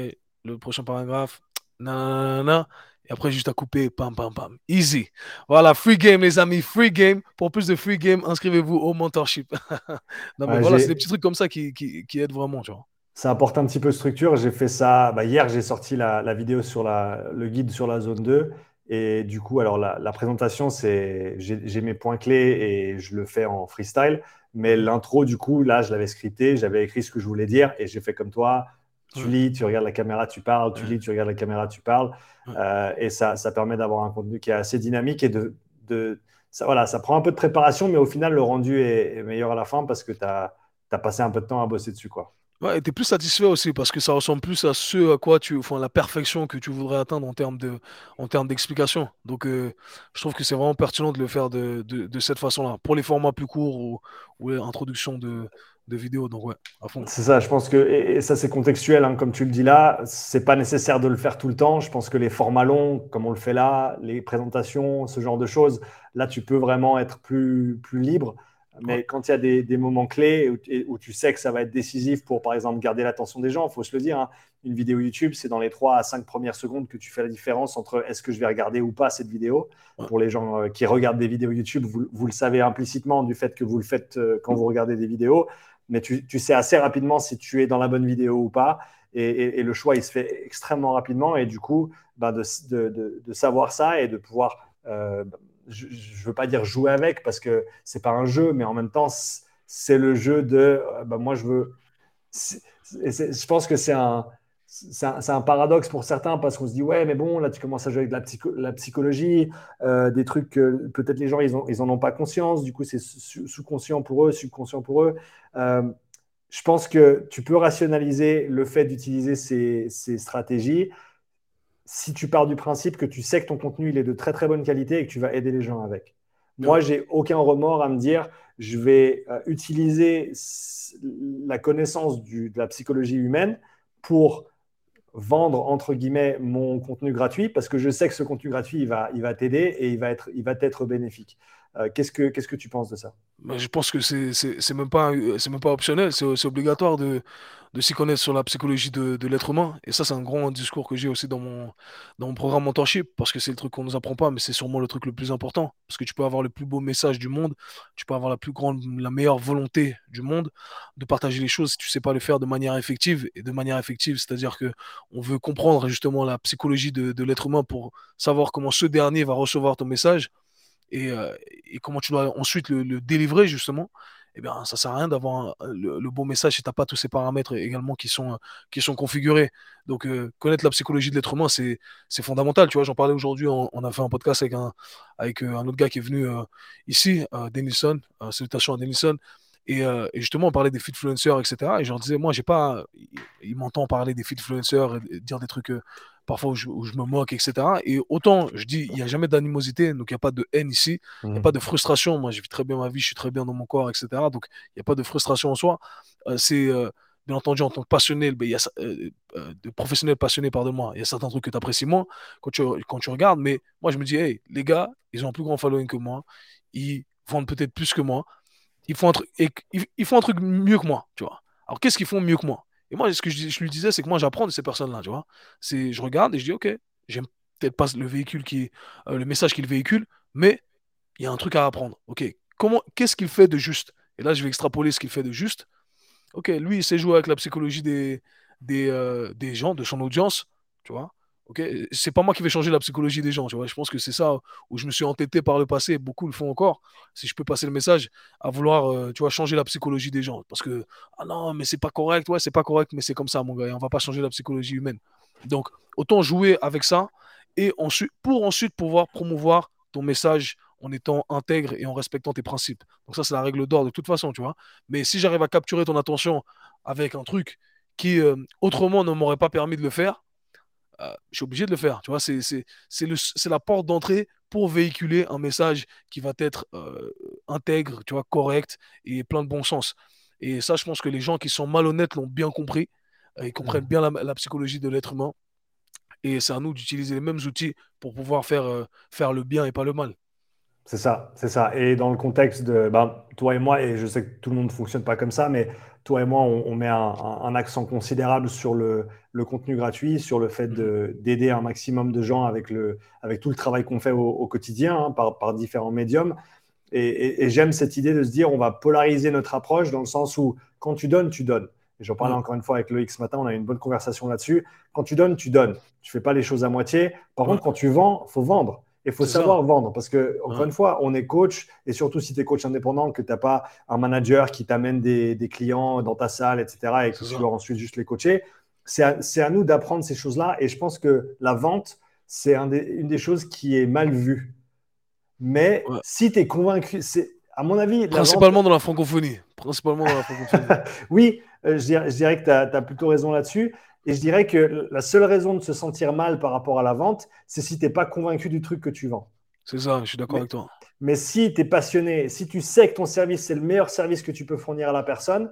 le prochain paragraphe, nanana. Et après, juste à couper, pam, pam, pam. Easy. Voilà, free game, les amis, free game. Pour plus de free game, inscrivez-vous au mentorship. non, mais voilà, c'est des petits trucs comme ça qui, qui, qui aident vraiment, tu vois ça apporte un petit peu de structure. J'ai fait ça. Bah, hier, j'ai sorti la, vidéo sur la, le guide sur la zone 2. Et du coup, alors la, présentation, c'est j'ai mes points clés et je le fais en freestyle. Mais l'intro, du coup, là, je l'avais scripté, j'avais écrit ce que je voulais dire et j'ai fait comme toi. Tu lis, tu regardes la caméra, tu parles, tu lis, tu regardes la caméra, tu parles. Euh, et ça, ça permet d'avoir un contenu qui est assez dynamique et de, de ça, voilà, ça prend un peu de préparation, mais au final, le rendu est, meilleur à la fin parce que tu as, as, passé un peu de temps à bosser dessus. Quoi. Ouais, et tu es plus satisfait aussi parce que ça ressemble plus à ce à quoi tu, enfin, la perfection que tu voudrais atteindre en termes de, en termes d'explication. Donc, euh, je trouve que c'est vraiment pertinent de le faire de, de, cette façon-là. Pour les formats plus courts ou, ou l'introduction de, de vidéos. Donc, ouais, à fond. C'est ça, je pense que, et, ça c'est contextuel, hein, comme tu le dis là, c'est pas nécessaire de le faire tout le temps. Je pense que les formats longs, comme on le fait là, les présentations, ce genre de choses, là tu peux vraiment être plus, plus libre. Mais quand il y a des, moments clés où, tu sais que ça va être décisif pour, par exemple, garder l'attention des gens, il faut se le dire, hein, une vidéo YouTube, c'est dans les 3 à 5 premières secondes que tu fais la différence entre est-ce que je vais regarder ou pas cette vidéo. Pour les gens euh, qui regardent des vidéos YouTube, vous, le savez implicitement du fait que vous le faites euh, quand vous regardez des vidéos, mais tu, sais assez rapidement si tu es dans la bonne vidéo ou pas. Et, le choix, il se fait extrêmement rapidement. Et du coup, bah, de, savoir ça et de pouvoir... Euh, je ne veux pas dire jouer avec parce que c'est pas un jeu, mais en même temps, c'est le jeu de euh, bah, moi, je veux. je pense que c'est un, c'est un, paradoxe pour certains parce qu'on se dit ouais mais bon là tu commences à jouer avec la, la psychologie euh, des trucs que peut-être les gens ils, ont, ils en ont pas conscience. Du coup c'est sous-conscient pour eux subconscient pour eux. Euh, je pense que tu peux rationaliser le fait d'utiliser ces, ces, stratégies si tu pars du principe que tu sais que ton contenu il est de très très bonne qualité et que tu vas aider les gens avec. Moi, j'ai aucun remords à me dire je vais euh, utiliser la connaissance du, de la psychologie humaine pour vendre entre guillemets mon contenu gratuit parce que je sais que ce contenu gratuit il va, il va t'aider et il va être, il va être bénéfique. Euh, qu'est-ce, que, qu'est-ce que tu penses de ça? Bah, Je pense que c'est, c'est, même pas, même pas optionnel, c'est, obligatoire de, de s'y connaître sur la psychologie de, de l'être humain. Et ça, c'est un grand discours que j'ai aussi dans mon, dans mon programme mentorship, parce que c'est le truc qu'on nous apprend pas, mais c'est sûrement le truc le plus important. Parce que tu peux avoir le plus beau message du monde, tu peux avoir la plus grande, la meilleure volonté du monde de partager les choses si tu sais pas le faire de manière effective. Et de manière effective, c'est-à-dire que on veut comprendre justement la psychologie de, de l'être humain pour savoir comment ce dernier va recevoir ton message euh, et, comment tu dois ensuite le, délivrer justement, eh bien, ça sert à rien d'avoir le, bon message si tu n'as pas tous ces paramètres également qui sont, qui sont configurés. Donc, euh, connaître la psychologie de l'être humain, c'est fondamental. Tu vois, j'en parlais aujourd'hui, on, a fait un podcast avec un, avec euh, un autre gars qui est venu ici, Denilson, salutations à Denilson, et, justement, on parlait des feedfluencers, etc. Et je leur disais, moi, j'ai pas. Il m'entend parler des feedfluencers et dire des trucs parfois où je, me moque, etc. Et autant, je dis, il n'y a jamais d'animosité, donc il n'y a pas de haine ici, il n'y a mmh. pas de frustration. Moi, je vis très bien ma vie, je suis très bien dans mon corps, etc. Donc, il n'y a pas de frustration en soi. Euh, c'est, euh, bien entendu, en tant que passionné, ben, il y a, euh, de professionnel passionné, pardonne-moi, il y a certains trucs que tu apprécies moins quand tu, quand tu regardes, mais moi, je me dis, hey, les gars, ils ont un plus grand following que moi, ils vendent peut-être plus que moi, ils font un truc, ils font un truc mieux que moi, tu vois. Alors, qu'est-ce qu'ils font mieux que moi? Et moi, ce que je, lui disais, c'est que moi, j'apprends de ces personnes-là, tu vois. Je regarde et je dis, OK, j'aime peut-être pas le véhicule qui, euh, le message qu'il véhicule, mais il y a un truc à apprendre. OK, comment, qu'est-ce qu'il fait de juste? Et là, je vais extrapoler ce qu'il fait de juste. OK, lui, il sait jouer avec la psychologie des, des, euh, des gens, de son audience, tu vois. C'est pas moi qui vais changer la psychologie des gens, tu vois. Je pense que c'est ça où je me suis entêté par le passé, beaucoup le font encore. Si je peux passer le message à vouloir, euh, tu vois, changer la psychologie des gens, parce que ah non, mais c'est pas correct, ouais, c'est pas correct, mais c'est comme ça, mon gars, on va pas changer la psychologie humaine. Donc, autant jouer avec ça et pour ensuite pouvoir promouvoir ton message en étant intègre et en respectant tes principes. Donc ça, c'est la règle d'or de toute façon, tu vois. Mais si j'arrive à capturer ton attention avec un truc qui euh, autrement ne m'aurait pas permis de le faire, euh, je suis obligé de le faire. Tu vois, c'est, c'est, la porte d'entrée pour véhiculer un message qui va être euh, intègre, tu vois, correct et plein de bon sens. Et ça, je pense que les gens qui sont malhonnêtes l'ont bien compris. Ils comprennent bien la, psychologie de l'être humain. Et c'est à nous d'utiliser les mêmes outils pour pouvoir faire, faire le bien et pas le mal. C'est ça, c'est ça. Et dans le contexte de ben, toi et moi, et je sais que tout le monde ne fonctionne pas comme ça, mais toi et moi, on, met un, accent considérable sur le, contenu gratuit, sur le fait d'aider un maximum de gens avec, le, avec tout le travail qu'on fait au, quotidien hein, par, par, différents médiums. Et, j'aime cette idée de se dire, on va polariser notre approche dans le sens où quand tu donnes, tu donnes. Et j'en parlais encore une fois avec Loïc ce matin, on a eu une bonne conversation là-dessus. Quand tu donnes, tu donnes. Tu fais pas les choses à moitié. Par contre, quand tu vends, faut vendre. Il faut savoir vendre parce que, encore une fois, on est coach et surtout si tu es coach indépendant, que tu n'as pas un manager qui t'amène des, clients dans ta salle, etc. et que tu dois ensuite juste les coacher. C'est à, nous d'apprendre ces choses-là et je pense que la vente, c'est une des choses qui est mal vue. Mais si tu es convaincu, c'est à mon avis. Principalement dans la francophonie. Principalement dans la francophonie. oui, euh, je, dirais, je, dirais, que tu as, plutôt raison là-dessus. Et je dirais que la seule raison de se sentir mal par rapport à la vente, c'est si tu n'es pas convaincu du truc que tu vends. C'est ça, je suis d'accord avec toi. Mais si tu es passionné, si tu sais que ton service, c'est le meilleur service que tu peux fournir à la personne,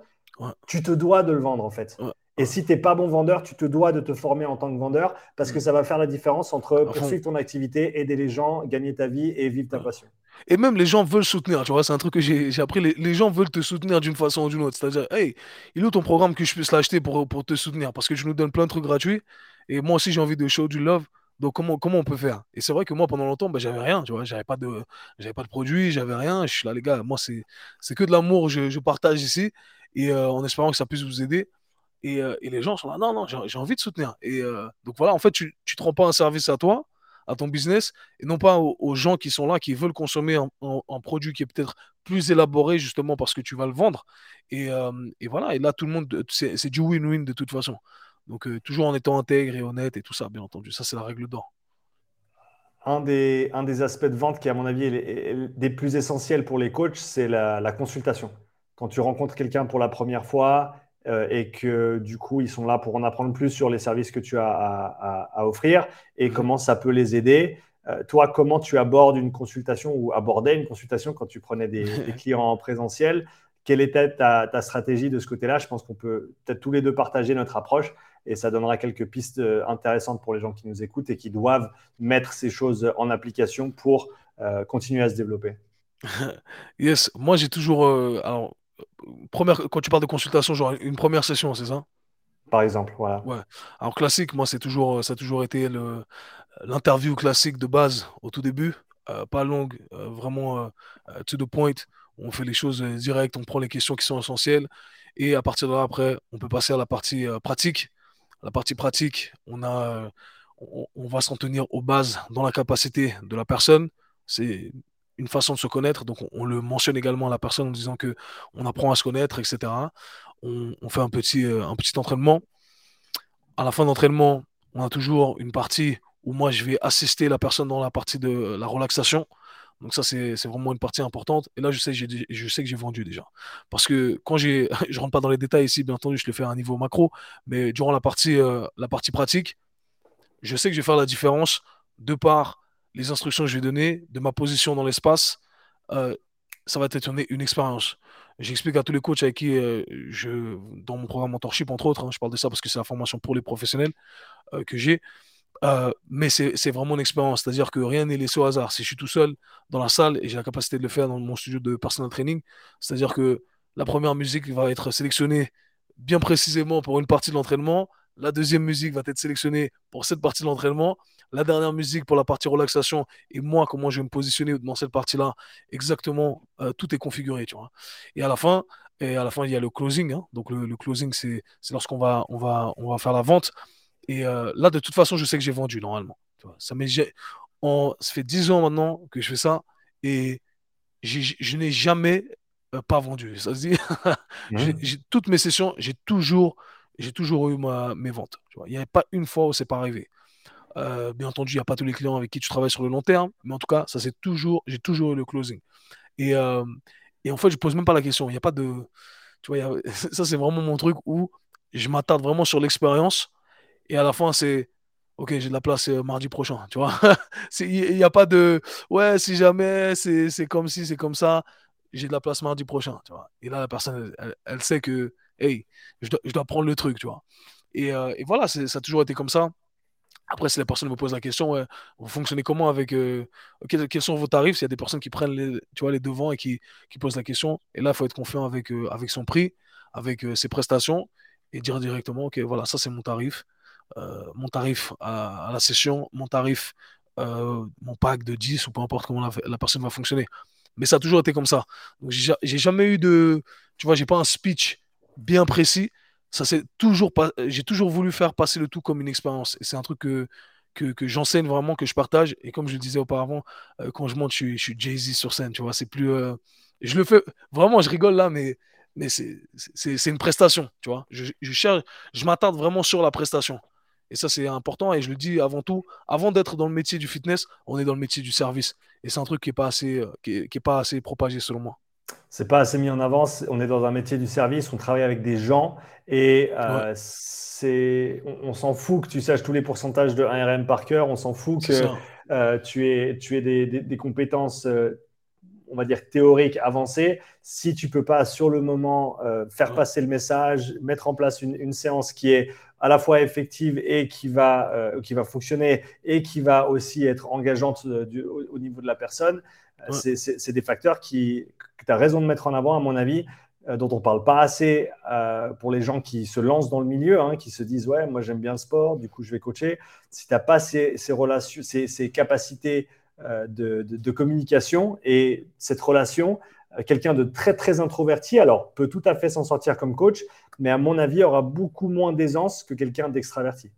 tu te dois de le vendre en fait. Et si tu n'es pas bon vendeur, tu te dois de te former en tant que vendeur parce que mm. ça va faire la différence entre poursuivre ton activité, aider les gens, gagner ta vie et vivre ta passion. Et même les gens veulent soutenir, tu vois, c'est un truc que j'ai appris. Les, gens veulent te soutenir d'une façon ou d'une autre. C'est-à-dire, hey, il est où ton programme que je puisse l'acheter pour, pour te soutenir? Parce que je nous donne plein de trucs gratuits. Et moi aussi, j'ai envie de show du love. Donc, comment, comment on peut faire? Et c'est vrai que moi, pendant longtemps, ben, j'avais rien, tu vois. J'avais pas de, j'avais pas de produit, j'avais rien. Je suis là, les gars, moi, c'est que de l'amour, je, je, partage ici. Et euh, en espérant que ça puisse vous aider. Et, euh, et les gens sont là, non, non, j'ai envie de soutenir. Et euh, donc, voilà, en fait, tu ne te rends pas un service à toi à ton business et non pas aux, gens qui sont là, qui veulent consommer un, produit qui est peut-être plus élaboré justement parce que tu vas le vendre. Et, euh, voilà, et là, tout le monde, c'est du win-win de toute façon. Donc, euh, toujours en étant intègre et honnête et tout ça, bien entendu. Ça, c'est la règle d'or. Un des, un des aspects de vente qui, à mon avis, est, des plus essentiels pour les coachs, c'est la consultation. Quand tu rencontres quelqu'un pour la première fois, euh, et que du coup, ils sont là pour en apprendre plus sur les services que tu as à, offrir et mhm. comment ça peut les aider. Euh, toi, comment tu abordes une consultation ou abordais une consultation quand tu prenais des, clients en présentiel? Quelle était ta, stratégie de ce côté-là? Je pense qu'on peut peut-être tous les deux partager notre approche et ça donnera quelques pistes euh, intéressantes pour les gens qui nous écoutent et qui doivent mettre ces choses en application pour continuer à se développer. yes, moi j'ai toujours. alors, première, quand tu parles de consultation, genre une première session, c'est ça? Par exemple, voilà. Ouais. Alors classique, moi, c'est toujours, ça a toujours été l'interview classique de base au tout début, euh, pas longue, euh, vraiment euh, to the point. On fait les choses directes, on prend les questions qui sont essentielles, et à partir de là, après, on peut passer à la partie pratique. La partie pratique, on a, on, on va s'en tenir aux bases dans la capacité de la personne. C'est une façon de se connaître. Donc, on, le mentionne également à la personne en disant que on apprend à se connaître, etc. On, fait un petit, euh, un petit entraînement. À la fin d'entraînement, on a toujours une partie où moi, je vais assister la personne dans la partie de la relaxation. Donc ça, c'est vraiment une partie importante. Et là, je sais, je sais que j'ai vendu déjà. Parce que quand j'ai, je rentre pas dans les détails ici, bien entendu, je le fais à un niveau macro, mais durant la partie, euh, la partie pratique, je sais que je vais faire la différence de par les instructions que je vais donner, de ma position dans l'espace, euh, ça va être une, expérience. J'explique à tous les coachs avec qui euh, je, dans mon programme mentorship, entre autres, hein, je parle de ça parce que c'est la formation pour les professionnels euh, que j'ai. mais c'est vraiment une expérience, c'est-à-dire que rien n'est laissé au hasard. Si je suis tout seul dans la salle et j'ai la capacité de le faire dans mon studio de personal training, c'est-à-dire que la première musique va être sélectionnée bien précisément pour une partie de l'entraînement, la deuxième musique va être sélectionnée pour cette partie de l'entraînement, la dernière musique pour la partie relaxation et moi, comment je vais me positionner dans cette partie-là, exactement, euh, tout est configuré, tu vois. Et à la fin, et à la fin, il y a le closing. Hein. Donc le, closing, c'est lorsqu'on va, on va, on va faire la vente. Et euh, là, de toute façon, je sais que j'ai vendu normalement. Tu vois. Ça, ça fait 10 ans maintenant que je fais ça et je n'ai jamais euh, pas vendu. Ça se dit, mmh. toutes mes sessions, j'ai toujours, j'ai toujours eu ma, mes ventes. Tu vois. Il n'y avait pas une fois où c'est pas arrivé. Euh, bien entendu, il n'y a pas tous les clients avec qui tu travailles sur le long terme, mais en tout cas, ça c'est toujours, j'ai toujours eu le closing. Et, euh, et en fait, je pose même pas la question. Il n'y a pas de, tu vois, ça c'est vraiment mon truc où je m'attarde vraiment sur l'expérience. Et à la fin, c'est, ok, j'ai de la place euh, mardi prochain, tu vois. Il n'y a pas de, ouais, si jamais c'est comme si, c'est comme ça, j'ai de la place mardi prochain, tu vois. Et là, la personne, elle, sait que, hey, je dois, je dois, prendre le truc, tu vois. Et, et voilà, ça a toujours été comme ça. Après, si la personne me pose la question, vous fonctionnez comment avec. Euh, quels, sont vos tarifs? S'il y a des personnes qui prennent les, tu vois, les devants et qui, posent la question, et là, il faut être confiant avec, euh, avec son prix, avec euh, ses prestations, et dire directement Ok, voilà, ça c'est mon tarif. mon tarif à, la session, mon tarif, mon pack de 10, ou peu importe comment la, la, personne va fonctionner. Mais ça a toujours été comme ça. Donc, j'ai jamais eu de. Tu vois, j'ai pas un speech bien précis ça c'est toujours pas j'ai toujours voulu faire passer le tout comme une expérience. Et c'est un truc que que, j'enseigne vraiment que je partage. Et comme je le disais auparavant euh, quand je monte je, suis Jay-Z sur scène tu vois. C'est plus euh, je le fais vraiment je rigole là mais mais c'est une prestation tu vois. Je, cherche je m'attarde vraiment sur la prestation. Et ça c'est important. Et je le dis avant tout avant d'être dans le métier du fitness on est dans le métier du service. Et c'est un truc qui est pas assez euh, qui est pas assez propagé selon moi c'est pas assez mis en avant. On est dans un métier du service, on travaille avec des gens et euh, on, s'en fout que tu saches tous les pourcentages de 1RM par cœur, on s'en fout que euh, tu aies, tu aies des, compétences, euh, on va dire théoriques avancées. Si tu peux pas sur le moment faire passer le message, mettre en place une, séance qui est à la fois effective et qui va, qui va fonctionner et qui va aussi être engageante au, niveau de la personne, c'est des facteurs qui, que tu as raison de mettre en avant, à mon avis, euh, dont on ne parle pas assez euh, pour les gens qui se lancent dans le milieu, hein, qui se disent Ouais, moi j'aime bien le sport, du coup je vais coacher. Si tu n'as pas ces, relations, ces, capacités euh, de, communication et cette relation, quelqu'un de très très introverti, alors peut tout à fait s'en sortir comme coach, mais à mon avis aura beaucoup moins d'aisance que quelqu'un d'extraverti.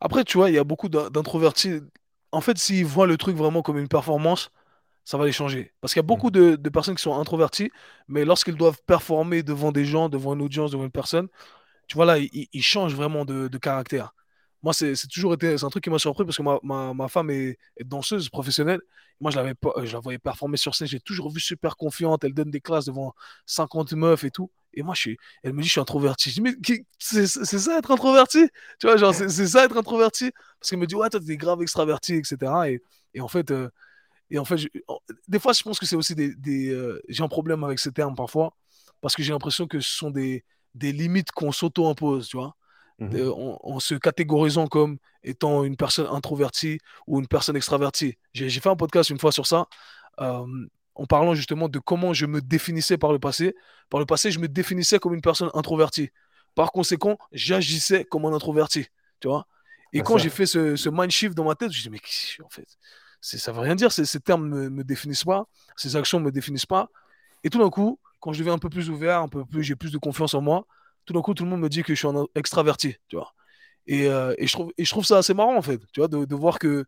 Après, tu vois, il y a beaucoup d'introvertis. En fait, s'ils voient le truc vraiment comme une performance, ça va les changer. Parce qu'il y a beaucoup mm. de, personnes qui sont introverties, mais lorsqu'ils doivent performer devant des gens, devant une audience, devant une personne, tu vois là, ils, changent vraiment de, caractère. Moi, c'est toujours été, c'est un truc qui m'a surpris parce que ma, femme est, danseuse professionnelle. Moi, je, l'avais je la voyais performer sur scène, j'ai toujours vu super confiante, elle donne des classes devant 50 meufs et tout. Et moi, je suis, elle me dit, je suis introverti. Je dis, mais c'est ça être introverti? Tu vois, genre, c'est ça être introverti? Parce qu'elle me dit, ouais, toi, t'es grave extraverti, etc. Et, et en fait, euh, et en fait, des fois, je pense que c'est aussi des. Euh, j'ai un problème avec ces termes parfois, parce que j'ai l'impression que ce sont des, des limites qu'on s'auto-impose, tu vois. Mmh en, se catégorisant comme étant une personne introvertie ou une personne extravertie. J'ai fait un podcast une fois sur ça, euh, en parlant justement de comment je me définissais par le passé. Par le passé, je me définissais comme une personne introvertie. Par conséquent, j'agissais comme un introverti, tu vois. Et quand j'ai fait ce, ce mind shift dans ma tête, je me dit, mais en fait, ça veut rien dire, ces, ces termes ne me, définissent pas, ces actions ne me définissent pas. Et tout d'un coup, quand je deviens un peu plus ouvert, un peu plus, j'ai plus de confiance en moi, tout d'un coup, tout le monde me dit que je suis un extraverti, tu vois. Et, euh, et, je trouve, et je trouve ça assez marrant, en fait, tu vois, de, de voir que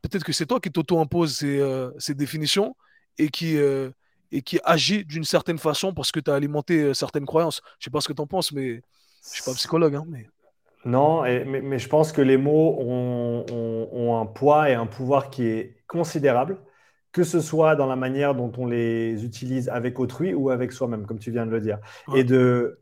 peut-être que c'est toi qui t'auto-imposes ces, euh, ces, définitions et qui, euh, et qui agit d'une certaine façon parce que tu as alimenté certaines croyances. Je sais pas ce que tu en penses, mais je suis pas psychologue, hein, mais... Non, mais, je pense que les mots ont, un poids et un pouvoir qui est considérable, que ce soit dans la manière dont on les utilise avec autrui ou avec soi-même, comme tu viens de le dire. Et de,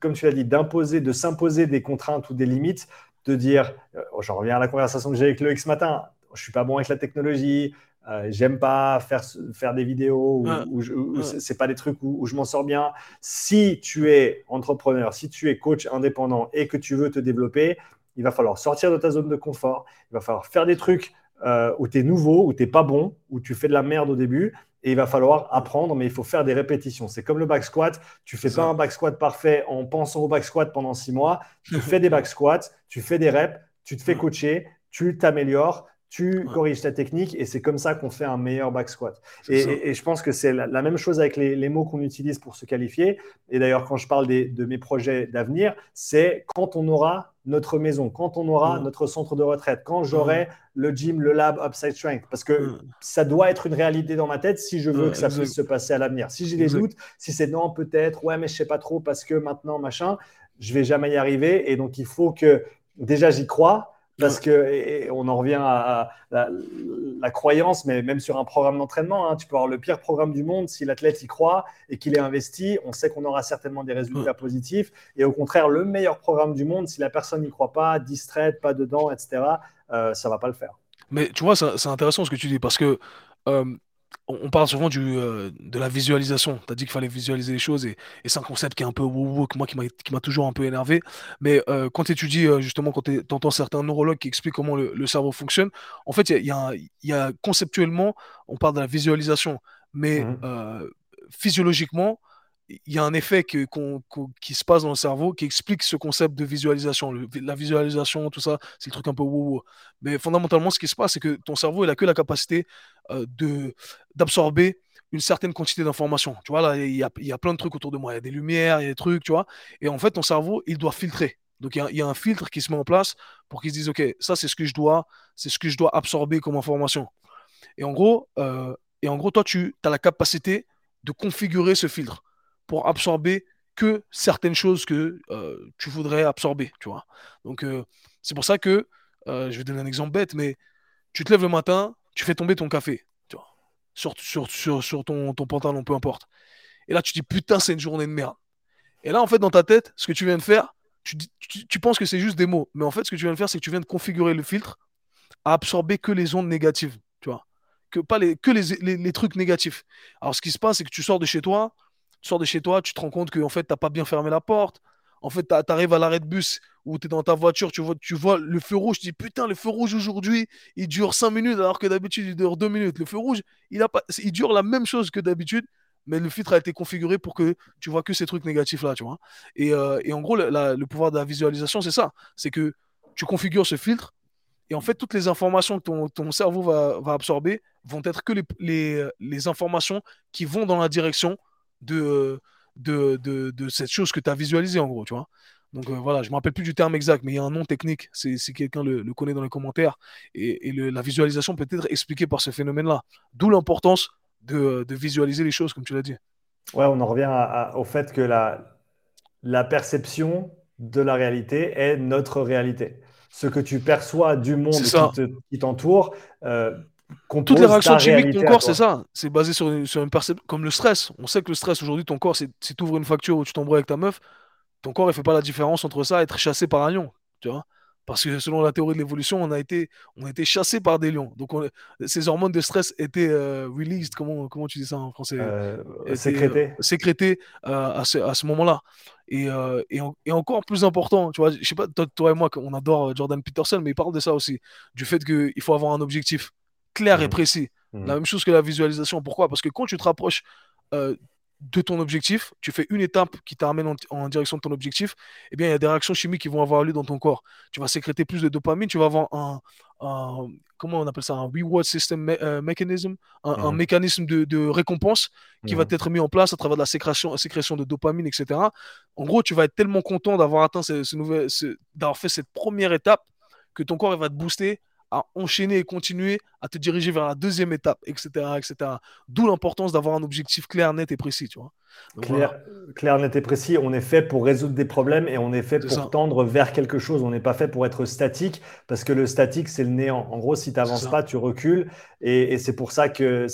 comme tu l'as dit, d'imposer, de s'imposer des contraintes ou des limites, de dire, euh, j'en reviens à la conversation que j'ai avec Loïc ce matin, je suis pas bon avec la technologie, euh, j'aime pas faire, faire des vidéos où, ce c'est pas des trucs où, je m'en sors bien. Si tu es entrepreneur, si tu es coach indépendant et que tu veux te développer, il va falloir sortir de ta zone de confort. Il va falloir faire des trucs euh, où tu es nouveau, où tu n'es pas bon, où tu fais de la merde au début. Et il va falloir apprendre, mais il faut faire des répétitions. C'est comme le back squat. Tu fais pas un back squat parfait en pensant au back squat pendant six mois. Tu fais des back squats, tu fais des reps, tu te fais coacher, tu t'améliores tu corriges ta technique et c'est comme ça qu'on fait un meilleur back squat. Et, je pense que c'est la, même chose avec les, mots qu'on utilise pour se qualifier. Et d'ailleurs, quand je parle de mes projets d'avenir, c'est quand on aura notre maison, quand on aura notre centre de retraite, quand j'aurai le gym, le lab Upside Strength. Parce que ça doit être une réalité dans ma tête si je veux que ça puisse se passer à l'avenir. Si j'ai des doutes, si c'est non, peut-être, ouais, mais je sais pas trop parce que maintenant, machin, je vais jamais y arriver. Et donc, il faut que déjà j'y crois Parce que, on en revient à, la, croyance, mais même sur un programme d'entraînement, hein, tu peux avoir le pire programme du monde, si l'athlète y croit et qu'il est investi, on sait qu'on aura certainement des résultats positifs. Et au contraire, le meilleur programme du monde, si la personne n'y croit pas, distraite, pas dedans, etc., euh, ça va pas le faire. Mais tu vois, c'est intéressant ce que tu dis, parce que euh, on parle souvent du, euh, de la visualisation. Tu as dit qu'il fallait visualiser les choses et, c'est un concept qui est un peu wou moi qui m'a toujours un peu énervé. Mais euh, quand tu étudies, euh, justement, quand tu entends certains neurologues qui expliquent comment le, cerveau fonctionne, en fait, il y a, y a, conceptuellement, on parle de la visualisation, mais mmh. physiologiquement, il y a un effet qui se passe dans le cerveau qui explique ce concept de visualisation. la visualisation, tout ça, c'est le truc un peu wou Mais fondamentalement, ce qui se passe, c'est que ton cerveau, il a que la capacité euh, d'absorber une certaine quantité d'informations. Tu vois, là, il y a, y a, plein de trucs autour de moi. Il y a des lumières, il y a des trucs, tu vois. Et en fait, ton cerveau, il doit filtrer. Donc, il y, a, un filtre qui se met en place pour qu'il se dise, OK, ça, c'est ce que je dois, c'est ce que je dois absorber comme information. Et en gros, euh, et en gros toi, tu as la capacité de configurer ce filtre pour absorber que certaines choses que euh, tu voudrais absorber, tu vois. Donc, c'est pour ça que, je vais donner un exemple bête, mais tu te lèves le matin, tu fais tomber ton café, tu vois, sur, ton, pantalon, peu importe. Et là, tu dis, putain, c'est une journée de merde. Et là, en fait, dans ta tête, ce que tu viens de faire, tu, penses que c'est juste des mots. Mais en fait, ce que tu viens de faire, c'est que tu viens de configurer le filtre à absorber que les ondes négatives, tu vois. Que, pas les, trucs négatifs. Alors, ce qui se passe, c'est que tu sors de chez toi, tu sors de chez toi, tu te rends compte que en fait, tu n'as pas bien fermé la porte. En fait, tu arrives à l'arrêt de bus où tu es dans ta voiture, tu vois, le feu rouge, tu dis putain, le feu rouge aujourd'hui, il dure 5 minutes alors que d'habitude, il dure 2 minutes. Le feu rouge, il, a pas, il dure la même chose que d'habitude, mais le filtre a été configuré pour que tu vois que ces trucs négatifs là, tu vois. Et, euh, en gros, le pouvoir de la visualisation, c'est ça. C'est que tu configures ce filtre et en fait, toutes les informations que ton, cerveau va, absorber vont être que les, informations qui vont dans la direction de, de, de, de cette chose que tu as visualisée, en gros, tu vois. Donc euh, voilà, je ne me rappelle plus du terme exact, mais il y a un nom technique, si quelqu'un le, le, connaît dans les commentaires. Et, et la visualisation peut être expliquée par ce phénomène-là. D'où l'importance de, de, visualiser les choses, comme tu l'as dit. Ouais, on en revient au fait que la, la perception de la réalité est notre réalité. Ce que tu perçois du monde qui t'entoure, euh, toutes les réactions chimiques de ton corps, c'est ça. C'est basé sur une, sur une perception. Comme le stress. On sait que le stress, aujourd'hui, ton corps, si tu ouvres une facture ou tu t'embrouilles avec ta meuf, ton corps, il fait pas la différence entre ça et être chassé par un lion. Tu vois Parce que selon la théorie de l'évolution, on a été, on a été chassé par des lions. Donc, ces hormones de stress étaient euh, released. Comment, comment tu dis ça en français? Euh, Sécrétées. Euh, sécrétées à ce, à ce moment-là. Et, et, et, encore plus important, tu vois, je sais pas, toi, toi et moi, on adore Jordan Peterson, mais il parle de ça aussi, du fait qu'il faut avoir un objectif clair et mmh. précis. Mmh. La même chose que la visualisation. Pourquoi? Parce que quand tu te rapproches euh, de ton objectif, tu fais une étape qui t'amène en, direction de ton objectif, eh bien, il y a des réactions chimiques qui vont avoir lieu dans ton corps. Tu vas sécréter plus de dopamine, tu vas avoir un, comment on appelle ça, un reward system euh, mechanism, un, mmh. mécanisme de, récompense qui va être mis en place à travers de la sécrétion, sécrétion de dopamine, etc. En gros, tu vas être tellement content d'avoir atteint ce, ce, d'avoir fait cette première étape que ton corps il va te booster à enchaîner et continuer à te diriger vers la deuxième étape, etc. etc. D'où l'importance d'avoir un objectif clair, net et précis, tu vois. clair, net et précis, on est fait pour résoudre des problèmes et on est fait pour tendre vers quelque chose. On n'est pas fait pour être statique parce que le statique, c'est le néant. En gros, si tu n'avances pas, tu recules. Et, c'est pour ça qu'il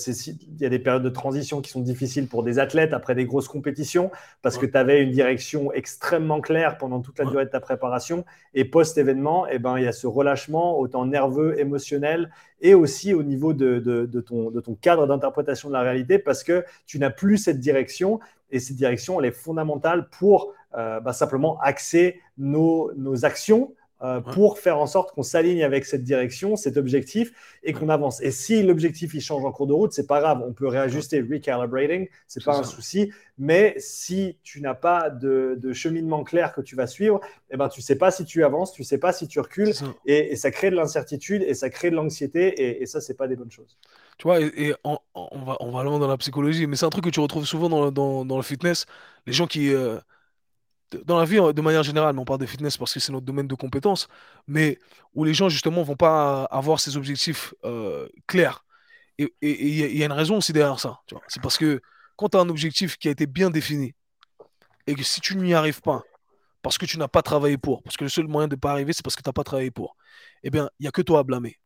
y a des périodes de transition qui sont difficiles pour des athlètes après des grosses compétitions parce que tu avais une direction extrêmement claire pendant toute la durée de ta préparation. Et post-événement, eh ben, il y a ce relâchement, autant nerveux, émotionnel et aussi au niveau de, ton, de ton, cadre d'interprétation de la réalité parce que tu n'as plus cette direction et cette direction, elle est fondamentale pour euh, bah, simplement axer nos, nos actions euh, pour faire en sorte qu'on s'aligne avec cette direction, cet objectif et qu'on avance. Et si l'objectif il change en cours de route, c'est pas grave, on peut réajuster, recalibrating, c'est pas un souci. Mais si tu n'as pas de, cheminement clair que tu vas suivre, eh ben tu sais pas si tu avances, tu sais pas si tu recules et, ça crée de l'incertitude et ça crée de l'anxiété et, ça c'est pas des bonnes choses. Tu vois, et, on, va on va loin dans la psychologie, mais c'est un truc que tu retrouves souvent dans, dans, le fitness. Les gens qui euh, dans la vie de manière générale, on parle de fitness parce que c'est notre domaine de compétence, mais où les gens justement vont pas avoir ces objectifs euh, clairs. Et il y, a une raison aussi derrière ça. C'est parce que quand tu as un objectif qui a été bien défini et que si tu n'y arrives pas, parce que tu n'as pas travaillé pour. Parce que le seul moyen de ne pas arriver, c'est parce que tu n'as pas travaillé pour. Eh bien, il n'y a que toi à blâmer.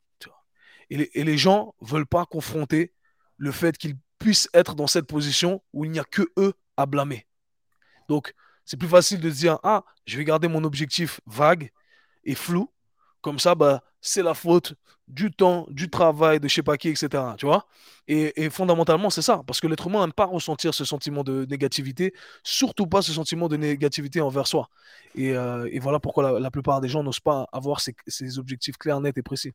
Et, les, et, les, gens ne veulent pas confronter le fait qu'ils puissent être dans cette position où il n'y a que eux à blâmer. Donc, c'est plus facile de dire, ah, je vais garder mon objectif vague et flou. Comme ça, bah, c'est la faute du temps, du travail, de je sais pas qui, etc. Et, fondamentalement, c'est ça. Parce que l'être humain n'aime pas ressentir ce sentiment de négativité, surtout pas ce sentiment de négativité envers soi. Et, euh, voilà pourquoi la, plupart des gens n'osent pas avoir ces objectifs clairs, nets et précis.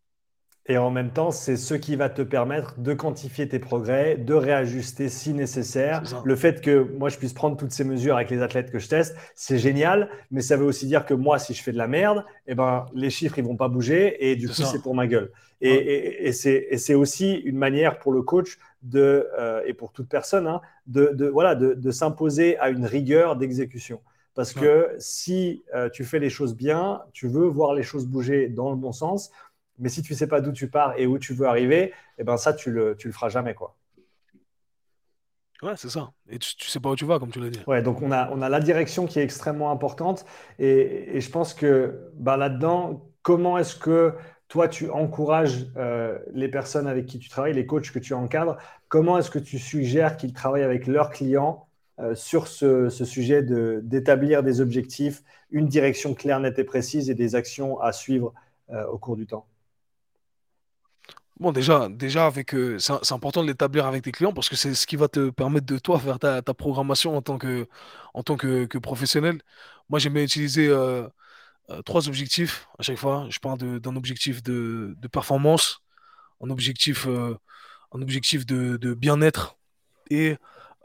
Et en même temps, c'est ce qui va te permettre de quantifier tes progrès, de réajuster si nécessaire. Le fait que moi, je puisse prendre toutes ces mesures avec les athlètes que je teste, c'est génial, mais ça veut aussi dire que moi, si je fais de la merde, eh ben, les chiffres, ils vont pas bouger et du coup, c'est pour ma gueule. Et, et, c'est aussi une manière pour le coach de, euh, et pour toute personne hein, de, de, voilà, de, de s'imposer à une rigueur d'exécution. Parce que si euh, tu fais les choses bien, tu veux voir les choses bouger dans le bon sens. Mais si tu ne sais pas d'où tu pars et où tu veux arriver, eh ben ça, tu le, tu le feras jamais. Quoi. Ouais, c'est ça. Et tu, ne sais pas où tu vas, comme tu l'as dit. Ouais, donc on a, on a la direction qui est extrêmement importante. Et, et je pense que bah, là-dedans, comment est-ce que toi, tu encourages euh, les personnes avec qui tu travailles, les coachs que tu encadres, comment est-ce que tu suggères qu'ils travaillent avec leurs clients euh, sur ce, ce sujet d'établir des objectifs, une direction claire, nette et précise et des actions à suivre euh, au cours du temps? Bon, déjà, déjà avec, euh, c'est important de l'établir avec tes clients parce que c'est ce qui va te permettre de toi faire ta, programmation en tant que, en tant que, professionnel. Moi, j'aime bien utiliser euh, euh, trois objectifs à chaque fois. Je parle d'un objectif de, performance, un objectif, un objectif de, de bien-être et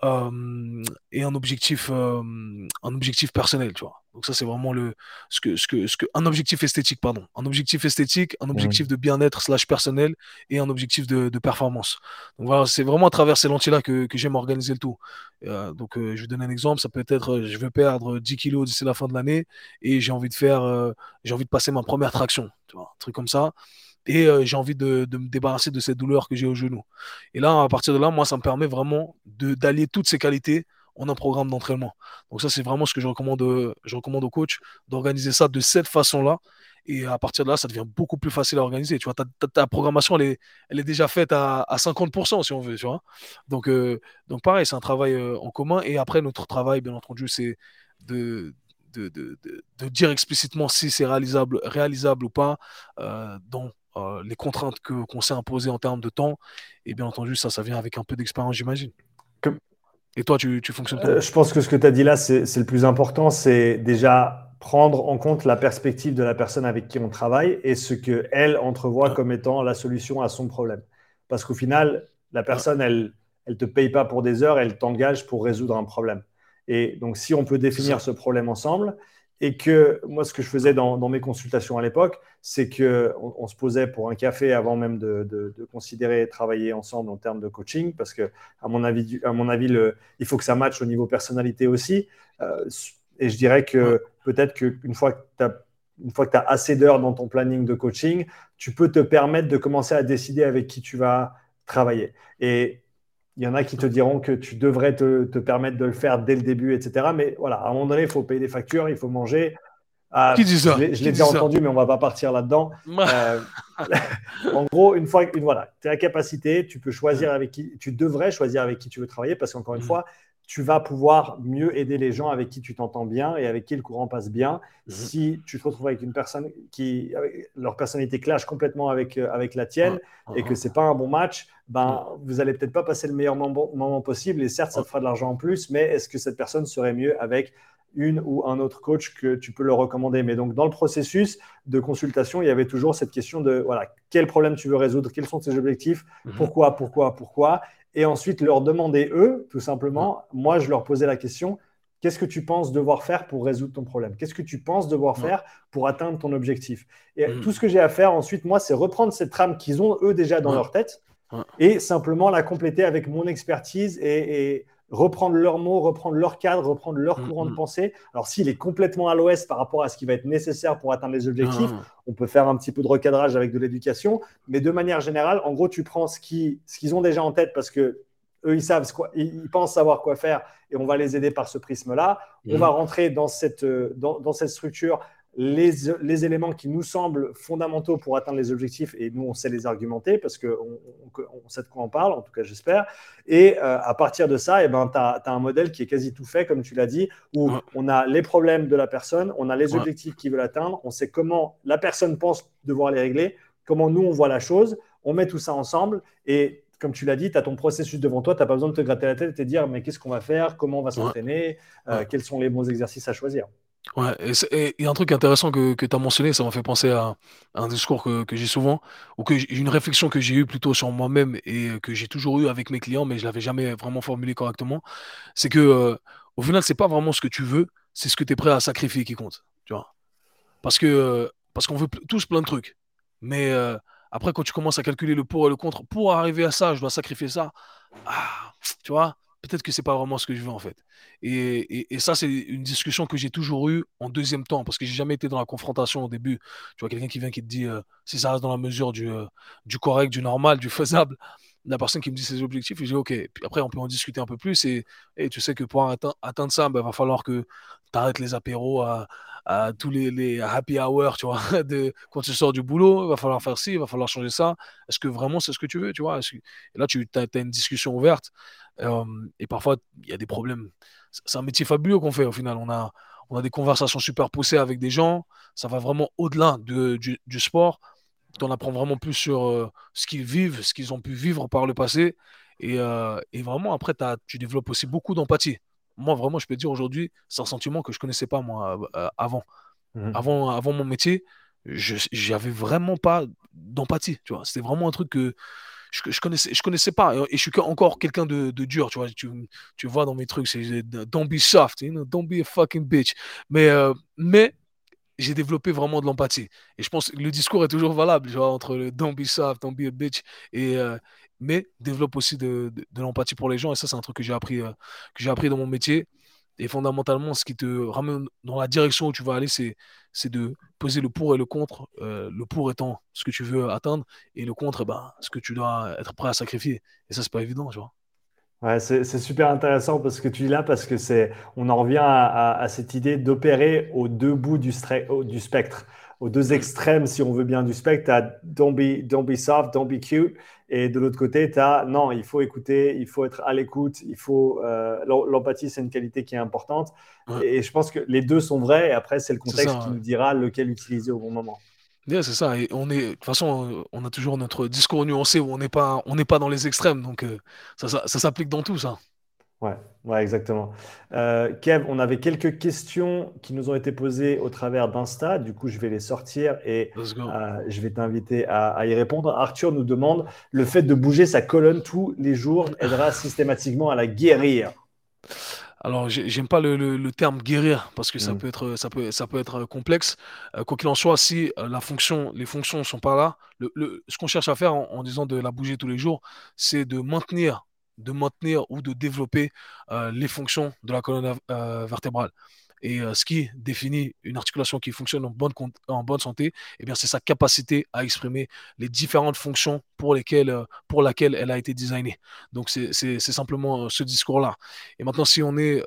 et un objectif, un objectif personnel, tu vois. Donc ça, c'est vraiment le, ce que, ce que, ce que, un objectif esthétique, pardon, un objectif esthétique, un objectif de bien-être slash personnel et un objectif de, de performance. Donc voilà, c'est vraiment à travers ces lentilles-là que, que j'aime organiser le tout. Euh, donc euh, je vais donner un exemple, ça peut être, je veux perdre 10 kilos d'ici la fin de l'année et j'ai envie de faire, euh, j'ai envie de passer ma première traction, tu vois, un truc comme ça et euh, j'ai envie de, me débarrasser de cette douleur que j'ai au genou. Et là, à partir de là, moi, ça me permet vraiment d'allier toutes ces qualités en un programme d'entraînement. Donc ça, c'est vraiment ce que je recommande, je recommande au coach, d'organiser ça de cette façon-là. Et à partir de là, ça devient beaucoup plus facile à organiser. Tu vois, ta, programmation, elle est, elle est déjà faite à, 50%, si on veut. Tu vois donc, euh, donc, pareil, c'est un travail euh, en commun. Et après, notre travail, bien entendu, c'est de, de, de, de, dire explicitement si c'est réalisable, réalisable ou pas euh, euh, les contraintes que, qu'on s'est imposées en termes de temps. Et bien entendu, ça, ça vient avec un peu d'expérience, j'imagine. Et toi, tu, tu fonctionnes comment? Euh, Je pense que ce que tu as dit là, c'est, c'est le plus important. C'est déjà prendre en compte la perspective de la personne avec qui on travaille et ce qu'elle entrevoit comme étant la solution à son problème. Parce qu'au final, la personne, elle ne te paye pas pour des heures, elle t'engage pour résoudre un problème. Et donc, si on peut définir ce problème ensemble, et que moi, ce que je faisais dans, mes consultations à l'époque, c'est qu'on on se posait pour un café avant même de, considérer travailler ensemble en termes de coaching, parce que, à mon avis, à mon avis le, il faut que ça matche au niveau personnalité aussi. Euh, et je dirais que peut-être qu'une fois que tu as une fois que tu as assez d'heures dans ton planning de coaching, tu peux te permettre de commencer à décider avec qui tu vas travailler. Et il y en a qui te diront que tu devrais te, permettre de le faire dès le début, etc. Mais voilà, à un moment donné, il faut payer des factures, il faut manger. Ah, qui dit ça? Je l'ai déjà entendu, mais on ne va pas partir là-dedans. Euh, en gros, une fois que voilà, tu as la capacité, tu peux choisir avec qui, tu devrais choisir avec qui tu veux travailler parce qu'encore une mm. fois, tu vas pouvoir mieux aider les gens avec qui tu t'entends bien et avec qui le courant passe bien. Mhm. Si tu te retrouves avec une personne qui, leur personnalité clash complètement avec, euh, avec la tienne et que c'est pas un bon match, ben, vous allez peut-être pas passer le meilleur moment, possible. Et certes, ça te fera de l'argent en plus, mais est-ce que cette personne serait mieux avec une ou un autre coach que tu peux leur recommander? Mais donc, dans le processus de consultation, il y avait toujours cette question de voilà, quel problème tu veux résoudre, quels sont tes objectifs, mhm. pourquoi, pourquoi, pourquoi? Et ensuite leur demander eux, tout simplement, moi je leur posais la question, qu'est-ce que tu penses devoir faire pour résoudre ton problème? Qu'est-ce que tu penses devoir faire pour atteindre ton objectif? Et mm. tout ce que j'ai à faire ensuite, moi, c'est reprendre cette trame qu'ils ont eux déjà dans leur tête et simplement la compléter avec mon expertise et reprendre leurs mots, reprendre leur cadre, reprendre leur mm, courant de mm. pensée. Alors s'il est complètement à l'ouest par rapport à ce qui va être nécessaire pour atteindre les objectifs, ah. on peut faire un petit peu de recadrage avec de l'éducation, mais de manière générale, en gros, tu prends ce qu'ils ce qu'ils ont déjà en tête parce que eux, ils savent quoi, ils pensent savoir quoi faire et on va les aider par ce prisme-là. On mhm. va rentrer dans cette, dans, dans cette structure les, les, éléments qui nous semblent fondamentaux pour atteindre les objectifs et nous, on sait les argumenter parce qu'on on, sait de quoi on parle, en tout cas, j'espère. Et euh, à partir de ça, eh ben, tu as, un modèle qui est quasi tout fait, comme tu l'as dit, où on a les problèmes de la personne, on a les objectifs qu'il veut atteindre, on sait comment la personne pense devoir les régler, comment nous, on voit la chose, on met tout ça ensemble et comme tu l'as dit, tu as ton processus devant toi, tu n'as pas besoin de te gratter la tête et te dire mais qu'est-ce qu'on va faire, comment on va s'entraîner, euh, quels sont les bons exercices à choisir. Ouais, et il y a un truc intéressant que, que tu as mentionné, ça m'a fait penser à, un discours que, que j'ai souvent, ou que une réflexion que j'ai eue plutôt sur moi-même et que j'ai toujours eu avec mes clients, mais je l'avais jamais vraiment formulé correctement. C'est que euh, au final, c'est pas vraiment ce que tu veux, c'est ce que tu es prêt à sacrifier qui compte. Tu vois? Parce que euh, parce qu'on veut tous plein de trucs. Mais euh, après, quand tu commences à calculer le pour et le contre, pour arriver à ça, je dois sacrifier ça. Ah, tu vois? Peut-être que c'est pas vraiment ce que je veux en fait. Et, ça, c'est une discussion que j'ai toujours eue en deuxième temps, parce que j'ai jamais été dans la confrontation au début. Tu vois, quelqu'un qui vient qui te dit euh, si ça reste dans la mesure du, euh, du correct, du normal, du faisable, la personne qui me dit ses objectifs, je dis ok. Après, on peut en discuter un peu plus. Et, et tu sais que pour atteindre, ça, il ben, va falloir que tu arrêtes les apéros à, tous les, happy hours, tu vois, de, quand tu sors du boulot, il va falloir faire ci, il va falloir changer ça. Est-ce que vraiment c'est ce que tu veux, tu vois? Et là, tu as, une discussion ouverte. Euh, et parfois, il y a des problèmes. C'est un métier fabuleux qu'on fait au final. On a, on a des conversations super poussées avec des gens. Ça va vraiment au-delà du, du, sport. Tu en apprends vraiment plus sur euh, ce qu'ils vivent, ce qu'ils ont pu vivre par le passé. Et, euh, et vraiment, après, tu développes aussi beaucoup d'empathie. Moi, vraiment, je peux te dire aujourd'hui, c'est un sentiment que je ne connaissais pas, moi, avant. Mmh. avant. Avant mon métier, je n'avais vraiment pas d'empathie. Tu vois, c'était vraiment un truc que je, je, connaissais, je connaissais pas. Et, je suis encore quelqu'un de, de, dur, tu vois. Tu, tu vois dans mes trucs, c'est don't be soft, you know, don't be a fucking bitch. Mais, euh, mais j'ai développé vraiment de l'empathie. Et je pense que le discours est toujours valable, vois, entre le don't be soft, don't be a bitch. Et, euh, mais développe aussi de, de, l'empathie pour les gens. Et ça, c'est un truc que j'ai appris, euh, appris dans mon métier. Et fondamentalement, ce qui te ramène dans la direction où tu vas aller, c'est, c'est de poser le pour et le contre. Euh, le pour étant ce que tu veux atteindre et le contre, ben, ce que tu dois être prêt à sacrifier. Et ça, c'est pas évident. Ouais, c'est, super intéressant parce que tu dis là, parce que c'est, on en revient à, à, cette idée d'opérer aux deux bouts du, du spectre aux deux extrêmes, si on veut bien, du spectre. Tu as don't be, don't be soft, don't be cute. Et de l'autre côté, tu as non, il faut écouter, il faut être à l'écoute, il faut. Euh, l'empathie, c'est une qualité qui est importante. Et je pense que les deux sont vrais. Et après, c'est le contexte qui nous dira lequel utiliser au bon moment. C'est ça. Et on est, de toute façon, on a toujours notre discours nuancé où on n'est pas, on n'est pas dans les extrêmes. Donc, euh, ça, ça, ça s'applique dans tout ça. Ouais, ouais, exactement. Euh, Kev, on avait quelques questions qui nous ont été posées au travers d'Insta. Du coup, je vais les sortir et euh, je vais t'inviter à, y répondre. Arthur nous demande le fait de bouger sa colonne tous les jours aidera systématiquement à la guérir. Alors, j'aime pas le, terme guérir parce que ça mm. peut être, ça peut, ça peut être complexe. Euh, quoi qu'il en soit, si la fonction, les fonctions sont pas là, le, ce qu'on cherche à faire en, disant de la bouger tous les jours, c'est de maintenir de maintenir ou de développer euh, les fonctions de la colonne euh, vertébrale. Et ce qui définit une articulation qui fonctionne en bonne, santé, eh bien, c'est sa capacité à exprimer les différentes fonctions pour, lesquelles, pour laquelle elle a été designée. Donc, c'est simplement ce discours-là. Et maintenant, si on, est,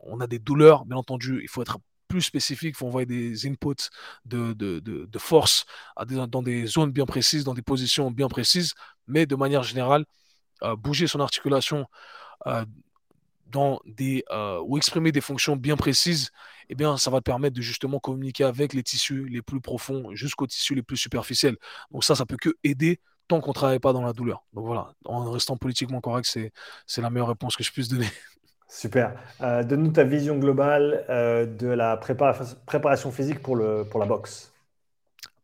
on a des douleurs, bien entendu, il faut être plus spécifique, il faut envoyer des inputs de, force dans des zones bien précises, dans des positions bien précises, mais de manière générale, bouger son articulation dans des, euh, ou exprimer des fonctions bien précises, eh bien, ça va te permettre de justement communiquer avec les tissus les plus profonds jusqu'aux tissus les plus superficiels. Donc ça, ça peut que aider tant qu'on ne travaille pas dans la douleur. Donc voilà, en restant politiquement correct, c'est la meilleure réponse que je puisse donner. Super. Euh, Donne-nous ta vision globale de la préparation physique pour, le, pour la boxe.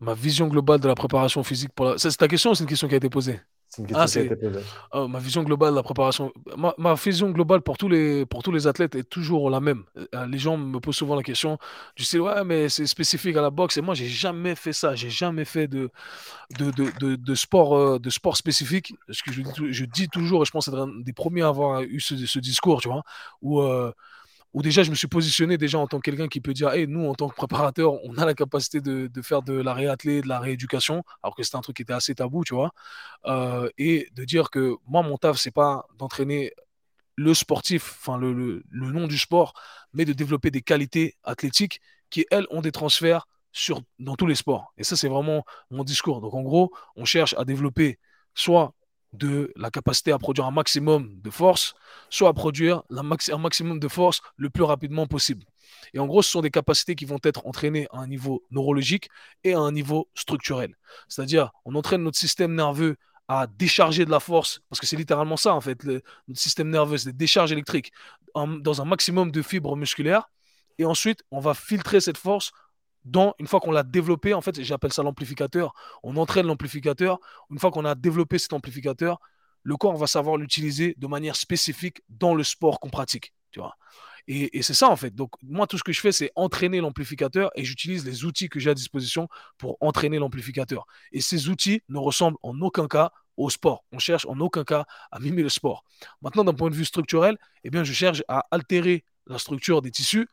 Ma vision globale de la préparation physique pour la... C'est ta question ou c'est une question qui a été posée? C'est une question ah, qui a été posée. Oh, ma vision globale de la préparation. Ma, ma, vision globale pour tous, les, pour tous les athlètes est toujours la même. Euh, les gens me posent souvent la question du style Ouais, mais c'est spécifique à la boxe. Et moi, j'ai jamais fait ça. J'ai jamais fait de, de, de, de, sport, euh, de sport spécifique. Ce que je, je, dis toujours, et je pense être un des premiers à avoir eu ce, ce discours, tu vois, où, euh, où déjà je me suis positionné déjà en tant que quelqu'un qui peut dire, hey, nous, en tant que préparateur, on a la capacité de, faire de la réathlée, de la rééducation, alors que c'était un truc qui était assez tabou, tu vois. Euh, et de dire que moi, mon taf, c'est pas d'entraîner le sportif, enfin le, nom du sport, mais de développer des qualités athlétiques qui, elles, ont des transferts dans tous les sports. Et ça, c'est vraiment mon discours. Donc, en gros, on cherche à développer soit de la capacité à produire un maximum de force, soit à produire un maximum de force le plus rapidement possible. Et en gros, ce sont des capacités qui vont être entraînées à un niveau neurologique et à un niveau structurel. C'est-à-dire, on entraîne notre système nerveux à décharger de la force, parce que c'est littéralement ça en fait, notre système nerveux, c'est des décharges électriques dans un maximum de fibres musculaires, et ensuite on va filtrer cette force une fois qu'on l'a développé, en fait, j'appelle ça l'amplificateur, on entraîne l'amplificateur, une fois qu'on a développé cet amplificateur, le corps va savoir l'utiliser de manière spécifique dans le sport qu'on pratique. Et, c'est ça, en fait. Donc, moi, tout ce que je fais, c'est entraîner l'amplificateur et j'utilise les outils que j'ai à disposition pour entraîner l'amplificateur. Et ces outils ne ressemblent en aucun cas au sport. On cherche en aucun cas à mimer le sport. Maintenant, d'un point de vue structurel, eh bien, je cherche à altérer la structure des tissus.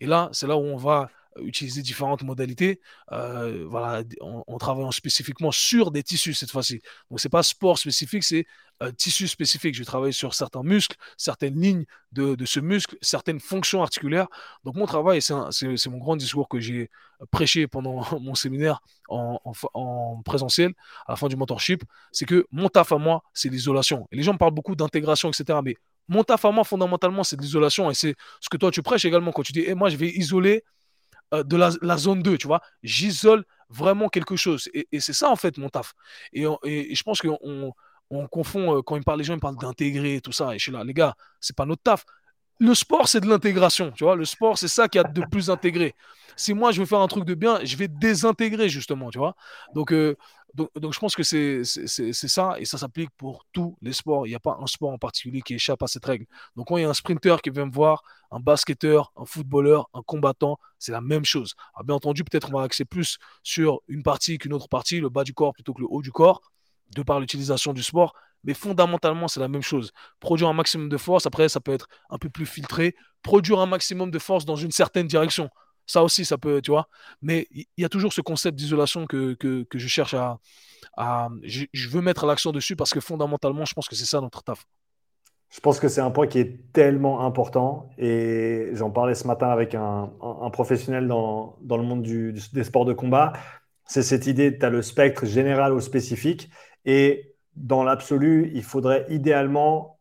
Et là, c'est là où on va utiliser différentes modalités. Euh, voilà, en, travaillant spécifiquement sur des tissus cette fois-ci. Donc, c'est pas sport spécifique, c'est euh, tissu spécifique. Je travaille sur certains muscles, certaines lignes de, de, ce muscle, certaines fonctions articulaires. Donc, mon travail, c'est mon grand discours que j'ai prêché pendant mon séminaire en, en, présentiel à la fin du mentorship. C'est que mon taf à moi, c'est l'isolation. Les gens parlent beaucoup d'intégration, etc. Mais mon taf à moi, fondamentalement, c'est de l'isolation. Et c'est ce que toi, tu prêches également quand tu dis, et moi, je vais isoler euh, de la, zone 2, tu vois. J'isole vraiment quelque chose. Et, c'est ça, en fait, mon taf. Et, je pense qu'on on confond, euh, quand ils parlent, les gens ils parlent d'intégrer tout ça. Et je suis là, les gars, c'est pas notre taf. Le sport, c'est de l'intégration, tu vois. Le sport, c'est ça qui a de plus intégré. Si moi, je veux faire un truc de bien, je vais désintégrer, justement, tu vois. Donc, euh, donc, je pense que c'est ça, et ça s'applique pour tous les sports. Il n'y a pas un sport en particulier qui échappe à cette règle. Donc quand il y a un sprinter qui vient me voir, un basketteur, un footballeur, un combattant, c'est la même chose. Alors, bien entendu, peut-être on va axer plus sur une partie qu'une autre partie, le bas du corps plutôt que le haut du corps, de par l'utilisation du sport. Mais fondamentalement, c'est la même chose. Produire un maximum de force, après, ça peut être un peu plus filtré. Produire un maximum de force dans une certaine direction. Ça aussi, ça peut, tu vois. Mais il y a toujours ce concept d'isolation que, que, je cherche à. je, veux mettre l'accent dessus parce que fondamentalement, je pense que c'est ça notre taf. Je pense que c'est un point qui est tellement important et j'en parlais ce matin avec un, professionnel dans, dans, le monde des sports de combat. C'est cette idée, tu as le spectre général ou spécifique et dans l'absolu, il faudrait idéalement,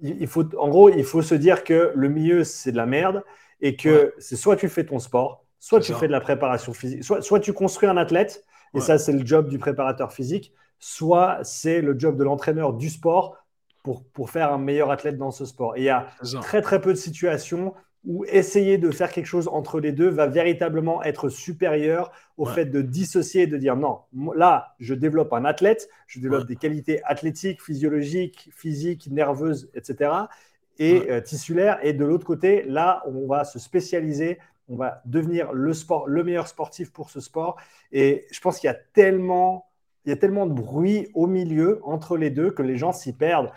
il faut, en gros, il faut se dire que le milieu, c'est de la merde et que c'est soit tu fais ton sport, soit tu fais de la préparation physique, soit, soit tu construis un athlète, et ça c'est le job du préparateur physique, soit c'est le job de l'entraîneur du sport pour, pour, faire un meilleur athlète dans ce sport. Et il y a très très peu de situations où essayer de faire quelque chose entre les deux va véritablement être supérieur au fait de dissocier et de dire non, là, je développe un athlète, je développe des qualités athlétiques, physiologiques, physiques, nerveuses, etc et euh, tissulaire. Et de l'autre côté, là, on va se spécialiser, on va devenir le, sport, le meilleur sportif pour ce sport. Et je pense qu'il y a tellement, il y a tellement de bruit au milieu entre les deux que les gens s'y perdent.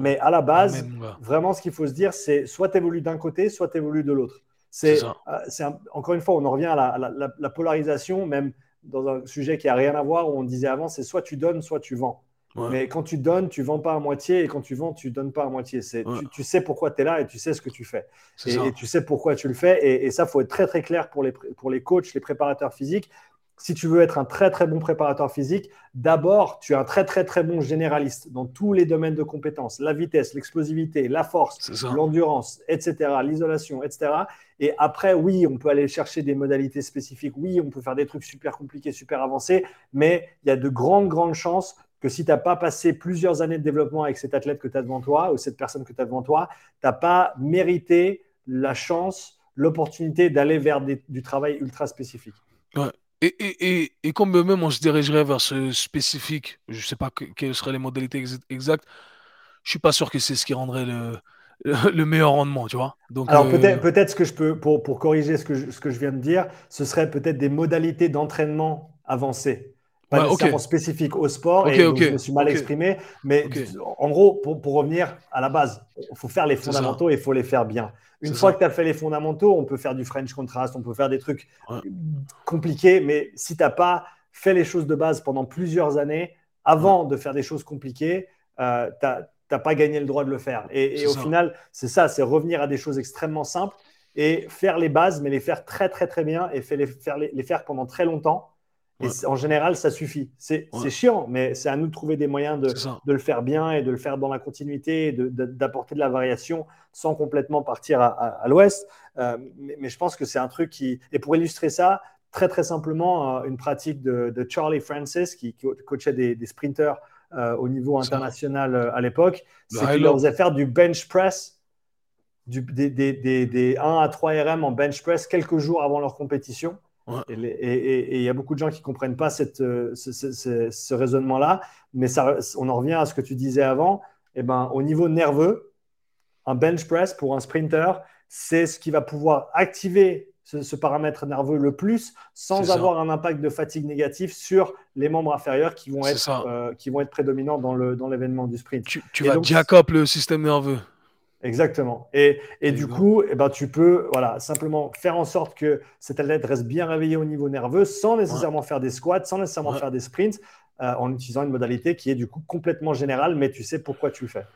Mais à la base, vraiment, ce qu'il faut se dire, c'est soit tu évolues d'un côté, soit tu évolues de l'autre. C'est, euh, encore une fois, on en revient à la, polarisation, même dans un sujet qui a rien à voir, où on disait avant, c'est soit tu donnes, soit tu vends. Mais quand tu donnes, tu vends pas à moitié et quand tu vends, tu donnes pas à moitié. C'est, tu, sais pourquoi tu es là et tu sais ce que tu fais. Et, tu sais pourquoi tu le fais. Et, et ça, faut être très très clair pour les, pour les coachs, les préparateurs physiques. Si tu veux être un très très bon préparateur physique, d'abord, tu es un très très très bon généraliste dans tous les domaines de compétences la vitesse, l'explosivité, la force, l'endurance, etc., l'isolation, etc. Et après, oui, on peut aller chercher des modalités spécifiques. Oui, on peut faire des trucs super compliqués, super avancés, mais il y a de grandes, grandes chances que si tu n'as pas passé plusieurs années de développement avec cet athlète que tu as devant toi ou cette personne que tu as devant toi, tu n'as pas mérité la chance, l'opportunité d'aller vers du travail ultra spécifique. Ouais. Et, et, et, comme même on se dirigerait vers ce spécifique, je ne sais pas quelles seraient les modalités exactes, je ne suis pas sûr que c'est ce qui rendrait le, le meilleur rendement, tu vois. Donc, Alors peut-être, euh, peut-être ce que je peux, pour, pour corriger ce que, je, ce que je viens de dire, ce serait peut-être des modalités d'entraînement avancées. Pas nécessairement spécifique au sport, et je me suis mal exprimé. Mais en gros, pour, pour, revenir à la base, il faut faire les fondamentaux et il faut les faire bien. Une fois que tu as fait les fondamentaux, on peut faire du French contrast, on peut faire des trucs compliqués, mais si tu n'as pas fait les choses de base pendant plusieurs années, avant de faire des choses compliquées, euh, tu n'as pas gagné le droit de le faire. Et, au final, c'est ça, c'est revenir à des choses extrêmement simples et faire les bases, mais les faire très très très bien et les, faire, les, faire pendant très longtemps. Et en général, ça suffit. C'est chiant, mais c'est à nous de trouver des moyens de, de, le faire bien et de le faire dans la continuité, d'apporter de, la variation sans complètement partir à, l'ouest. Euh, mais, je pense que c'est un truc qui... Et pour illustrer ça, très très simplement, euh, une pratique de, Charlie Francis, qui, coachait des, des sprinters euh, au niveau international à l'époque, c'est qu'il leur faisait faire du bench press du, des, des, des, 1 à 3 RM en bench press quelques jours avant leur compétition. Et il y a beaucoup de gens qui ne comprennent pas cette, euh, ce, raisonnement-là, mais ça, on en revient à ce que tu disais avant. Eh ben, au niveau nerveux, un bench press pour un sprinter, c'est ce qui va pouvoir activer ce, paramètre nerveux le plus sans avoir un impact de fatigue négatif sur les membres inférieurs qui vont, être, euh, qui vont être prédominants dans l'événement dans du sprint. Tu, tu vas Jacob le système nerveux. Exactement. Et, et du coup, eh ben, tu peux voilà, simplement faire en sorte que cet athlète reste bien réveillé au niveau nerveux sans nécessairement faire des squats, sans nécessairement faire des sprints, euh, en utilisant une modalité qui est du coup complètement générale, mais tu sais pourquoi tu le fais.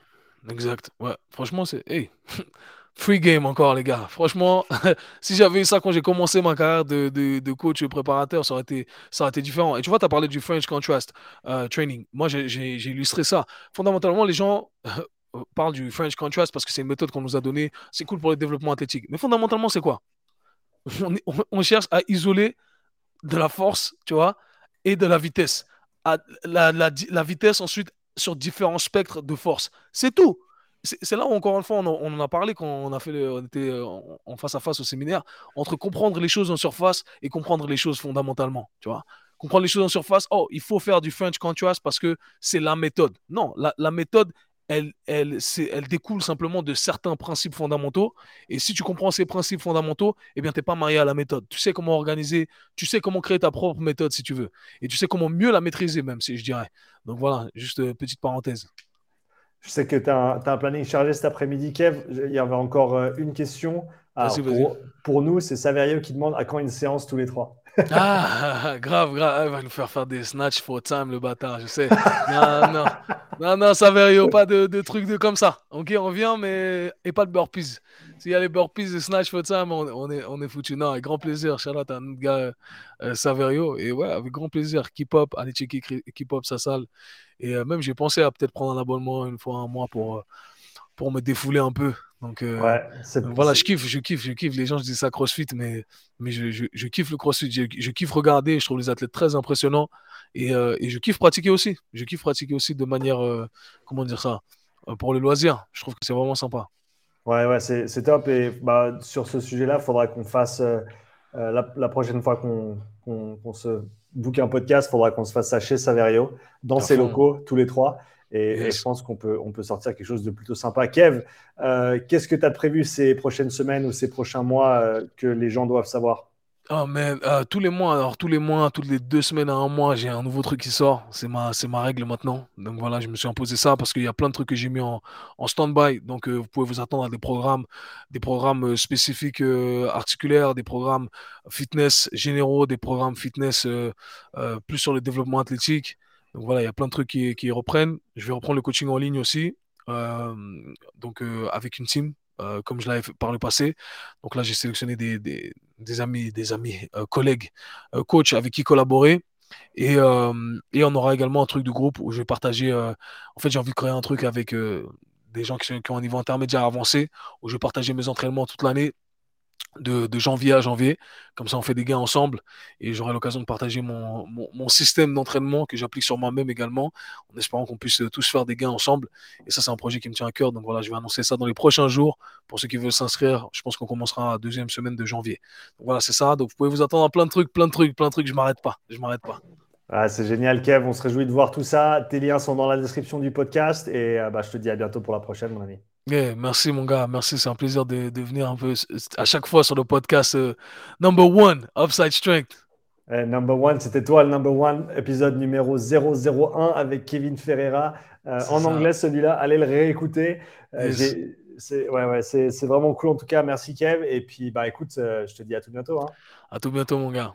Exact. Ouais. Franchement, c'est hey. free game encore, les gars. Franchement, si j'avais eu ça quand j'ai commencé ma carrière de, de, de, coach préparateur, ça aurait, été, ça aurait été différent. Et tu vois, tu as parlé du French Contrast euh, Training. Moi, j'ai illustré ça. Fondamentalement, les gens parle du French Contrast parce que c'est une méthode qu'on nous a donnée. C'est cool pour le développement athlétique. Mais fondamentalement, c'est quoi? On, cherche à isoler de la force, tu vois, et de la vitesse. la, vitesse ensuite sur différents spectres de force. C'est tout. C'est là où, encore une fois, on, en a parlé quand on, a fait on était euh, en face à face au séminaire, entre comprendre les choses en surface et comprendre les choses fondamentalement, tu vois comprendre les choses en surface. Oh, il faut faire du French contrast parce que c'est la méthode. Non, la méthode, elle, elle, elle découle simplement de certains principes fondamentaux. Et si tu comprends ces principes fondamentaux, eh bien, tu n'es pas marié à la méthode. Tu sais comment organiser, tu sais comment créer ta propre méthode si tu veux. Et tu sais comment mieux la maîtriser même, si je dirais. Donc voilà, juste euh, petite parenthèse. Je sais que tu as, un planning chargé cet après-midi, Kev. Il y avait encore euh, une question. pour, pour, nous, c'est Saverio qui demande à quand une séance tous les trois? Ah, grave, grave. Il va nous faire faire des snatch for time, le bâtard, je sais. Non, non. Non, non, Saverio, pas de, de trucs de comme ça. Ok, on vient, mais. Et pas de burpees. S'il y a les burpees et snatch for time, on, est, on est foutu. Non, avec grand plaisir. Charlotte, un gars, euh, Saverio. Et ouais, avec grand plaisir. Keep up, allez checker Keep up sa salle. Et euh, même, j'ai pensé à peut-être prendre un abonnement une fois un mois pour, euh, pour me défouler un peu. Donc, euh, voilà, je kiffe, je kiffe, je kiffe. Les gens, je dis ça CrossFit, mais, mais je, je, kiffe le CrossFit. Je, kiffe regarder. Je trouve les athlètes très impressionnants. Et, euh, et, je kiffe pratiquer aussi. Je kiffe pratiquer aussi de manière, euh, comment dire ça, pour le loisir. Je trouve que c'est vraiment sympa. Ouais, ouais, c'est top. Et bah, sur ce sujet-là, il faudra qu'on fasse, la, prochaine fois qu'on se boucle un podcast, il faudra qu'on se fasse ça chez Saverio, dans ses locaux, tous les trois. Et, je pense qu'on peut, on peut sortir quelque chose de plutôt sympa. Kev, euh, qu'est-ce que tu as prévu ces prochaines semaines ou ces prochains mois euh, que les gens doivent savoir? Oh mais tous les mois, alors tous les mois, toutes les deux semaines à un mois, j'ai un nouveau truc qui sort. C'est ma, c'est ma règle maintenant. Donc voilà, je me suis imposé ça parce qu'il y a plein de trucs que j'ai mis en, en stand-by. Donc euh, vous pouvez vous attendre à des programmes, des programmes spécifiques articulaires, des programmes fitness généraux, des programmes fitness plus sur le développement athlétique. Donc voilà, il y a plein de trucs qui, reprennent. Je vais reprendre le coaching en ligne aussi, euh, donc euh, avec une team, euh, comme je l'avais fait par le passé. Donc là, j'ai sélectionné des, amis, des amis, collègues, coachs avec qui collaborer. Et, et, on aura également un truc de groupe où je vais partager. en fait, j'ai envie de créer un truc avec des gens qui, qui, ont un niveau intermédiaire avancé, où je vais partager mes entraînements toute l'année de, janvier à janvier. Comme ça, on fait des gains ensemble et j'aurai l'occasion de partager mon, mon, système d'entraînement que j'applique sur moi-même également, en espérant qu'on puisse tous faire des gains ensemble. Et ça, c'est un projet qui me tient à cœur. Donc voilà, je vais annoncer ça dans les prochains jours. Pour ceux qui veulent s'inscrire, je pense qu'on commencera la deuxième semaine de janvier. Donc voilà, c'est ça. Donc vous pouvez vous attendre à plein de trucs, plein de trucs, plein de trucs. Je m'arrête pas. Je m'arrête pas. Ah, c'est génial, Kev. On se réjouit de voir tout ça. Tes liens sont dans la description du podcast. Et euh, bah, je te dis à bientôt pour la prochaine, mon ami merci mon gars, merci, c'est un plaisir de, de, venir un peu à chaque fois sur le podcast euh, number one, Upside Strength. number one, c'était toi le number one, épisode numéro 001 avec Kevin Ferreira. en anglais, celui-là, allez le réécouter. c'est ouais, ouais, vraiment cool en tout cas. Merci Kev. Et puis, bah écoute, je te dis à tout bientôt. Hein. À tout bientôt, mon gars.